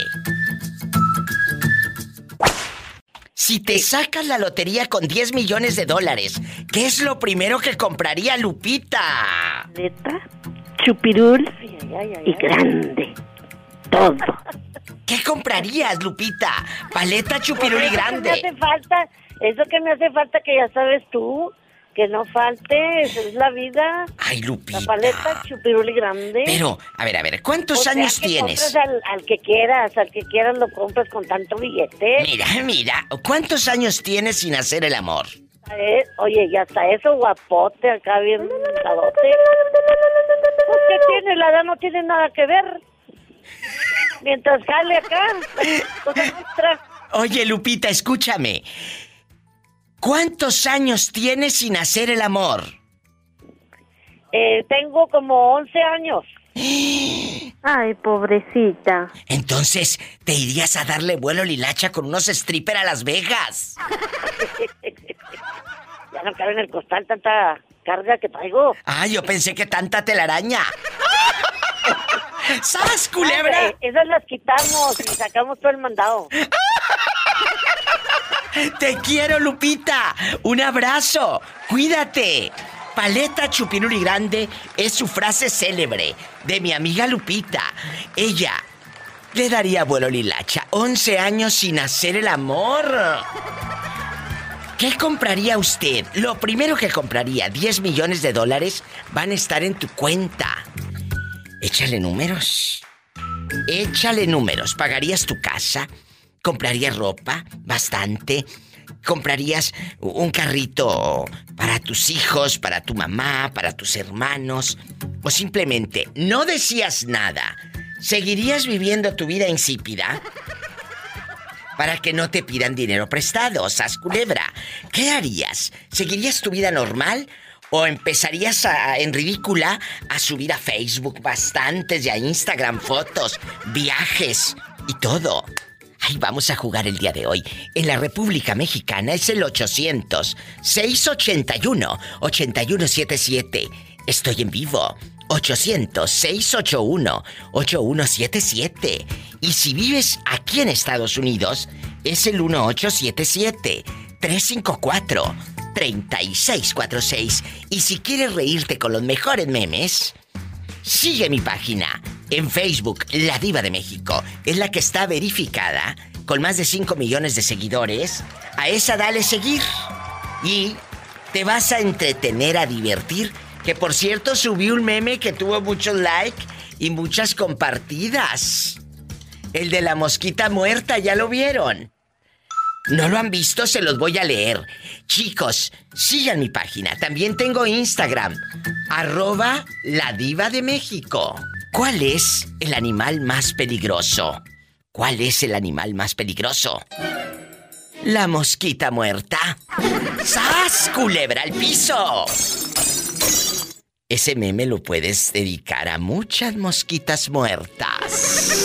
Speaker 2: Si te sacas la lotería con 10 millones de dólares, ¿qué es lo primero que compraría Lupita?
Speaker 8: Neta, chupirul y grande. Todo.
Speaker 2: ¿Qué comprarías, Lupita? Paleta chupirul y
Speaker 16: Eso que
Speaker 2: grande.
Speaker 16: me hace falta, eso que me hace falta que ya sabes tú, que no falte, esa es la vida.
Speaker 2: Ay, Lupita.
Speaker 16: La paleta chupiruli grande.
Speaker 2: Pero, a ver, a ver, ¿cuántos
Speaker 16: O sea,
Speaker 2: años
Speaker 16: que
Speaker 2: tienes?
Speaker 16: Al, al que quieras, al que quieras lo compras con tanto billete.
Speaker 2: Mira, mira, ¿cuántos años tienes sin hacer el amor?
Speaker 16: Oye, ya está eso, guapote, acá bien dadote. Pues, ¿qué tiene? La edad no tiene nada que ver. Mientras sale acá, *laughs* cosa nuestra.
Speaker 2: Oye, Lupita, escúchame. ¿Cuántos años tienes sin hacer el amor?
Speaker 16: Eh, tengo como 11 años. *gasps*
Speaker 8: Ay, pobrecita.
Speaker 2: Entonces, ¿te irías a darle vuelo lilacha con unos stripper a Las Vegas? *laughs*
Speaker 16: Ya no cabe en el costal tanta carga que traigo.
Speaker 2: Ah, yo pensé que tanta telaraña. *laughs* ¡Sas, culebra!
Speaker 16: Eh, esas las quitamos y sacamos todo el mandado. *laughs*
Speaker 2: Te quiero, Lupita. Un abrazo. Cuídate. Paleta Chupinuri Grande es su frase célebre de mi amiga Lupita. Ella le daría vuelo lilacha. 11 años sin hacer el amor. ¿Qué compraría usted? Lo primero que compraría, 10 millones de dólares, van a estar en tu cuenta. Échale números. Échale números. ¿Pagarías tu casa? ¿Comprarías ropa? Bastante. ¿Comprarías un carrito para tus hijos, para tu mamá, para tus hermanos? ¿O simplemente no decías nada? ¿Seguirías viviendo tu vida insípida? Para que no te pidan dinero prestado, sas culebra. ¿Qué harías? ¿Seguirías tu vida normal? ¿O empezarías a, en ridícula a subir a Facebook bastantes y a Instagram fotos, viajes y todo? Vamos a jugar el día de hoy. En la República Mexicana es el 800-681-8177. Estoy en vivo. 800-681-8177. Y si vives aquí en Estados Unidos, es el 1877-354-3646. Y si quieres reírte con los mejores memes, sigue mi página en Facebook, La Diva de México. Es la que está verificada con más de 5 millones de seguidores. A esa dale seguir. Y te vas a entretener, a divertir. Que por cierto subí un meme que tuvo muchos likes y muchas compartidas. El de la mosquita muerta, ¿ya lo vieron? ¿No lo han visto? Se los voy a leer. Chicos, sigan mi página. También tengo Instagram. Arroba la diva de México. ¿Cuál es el animal más peligroso? ¿Cuál es el animal más peligroso? La mosquita muerta. ¡Sas, culebra al piso! Ese meme lo puedes dedicar a muchas mosquitas muertas.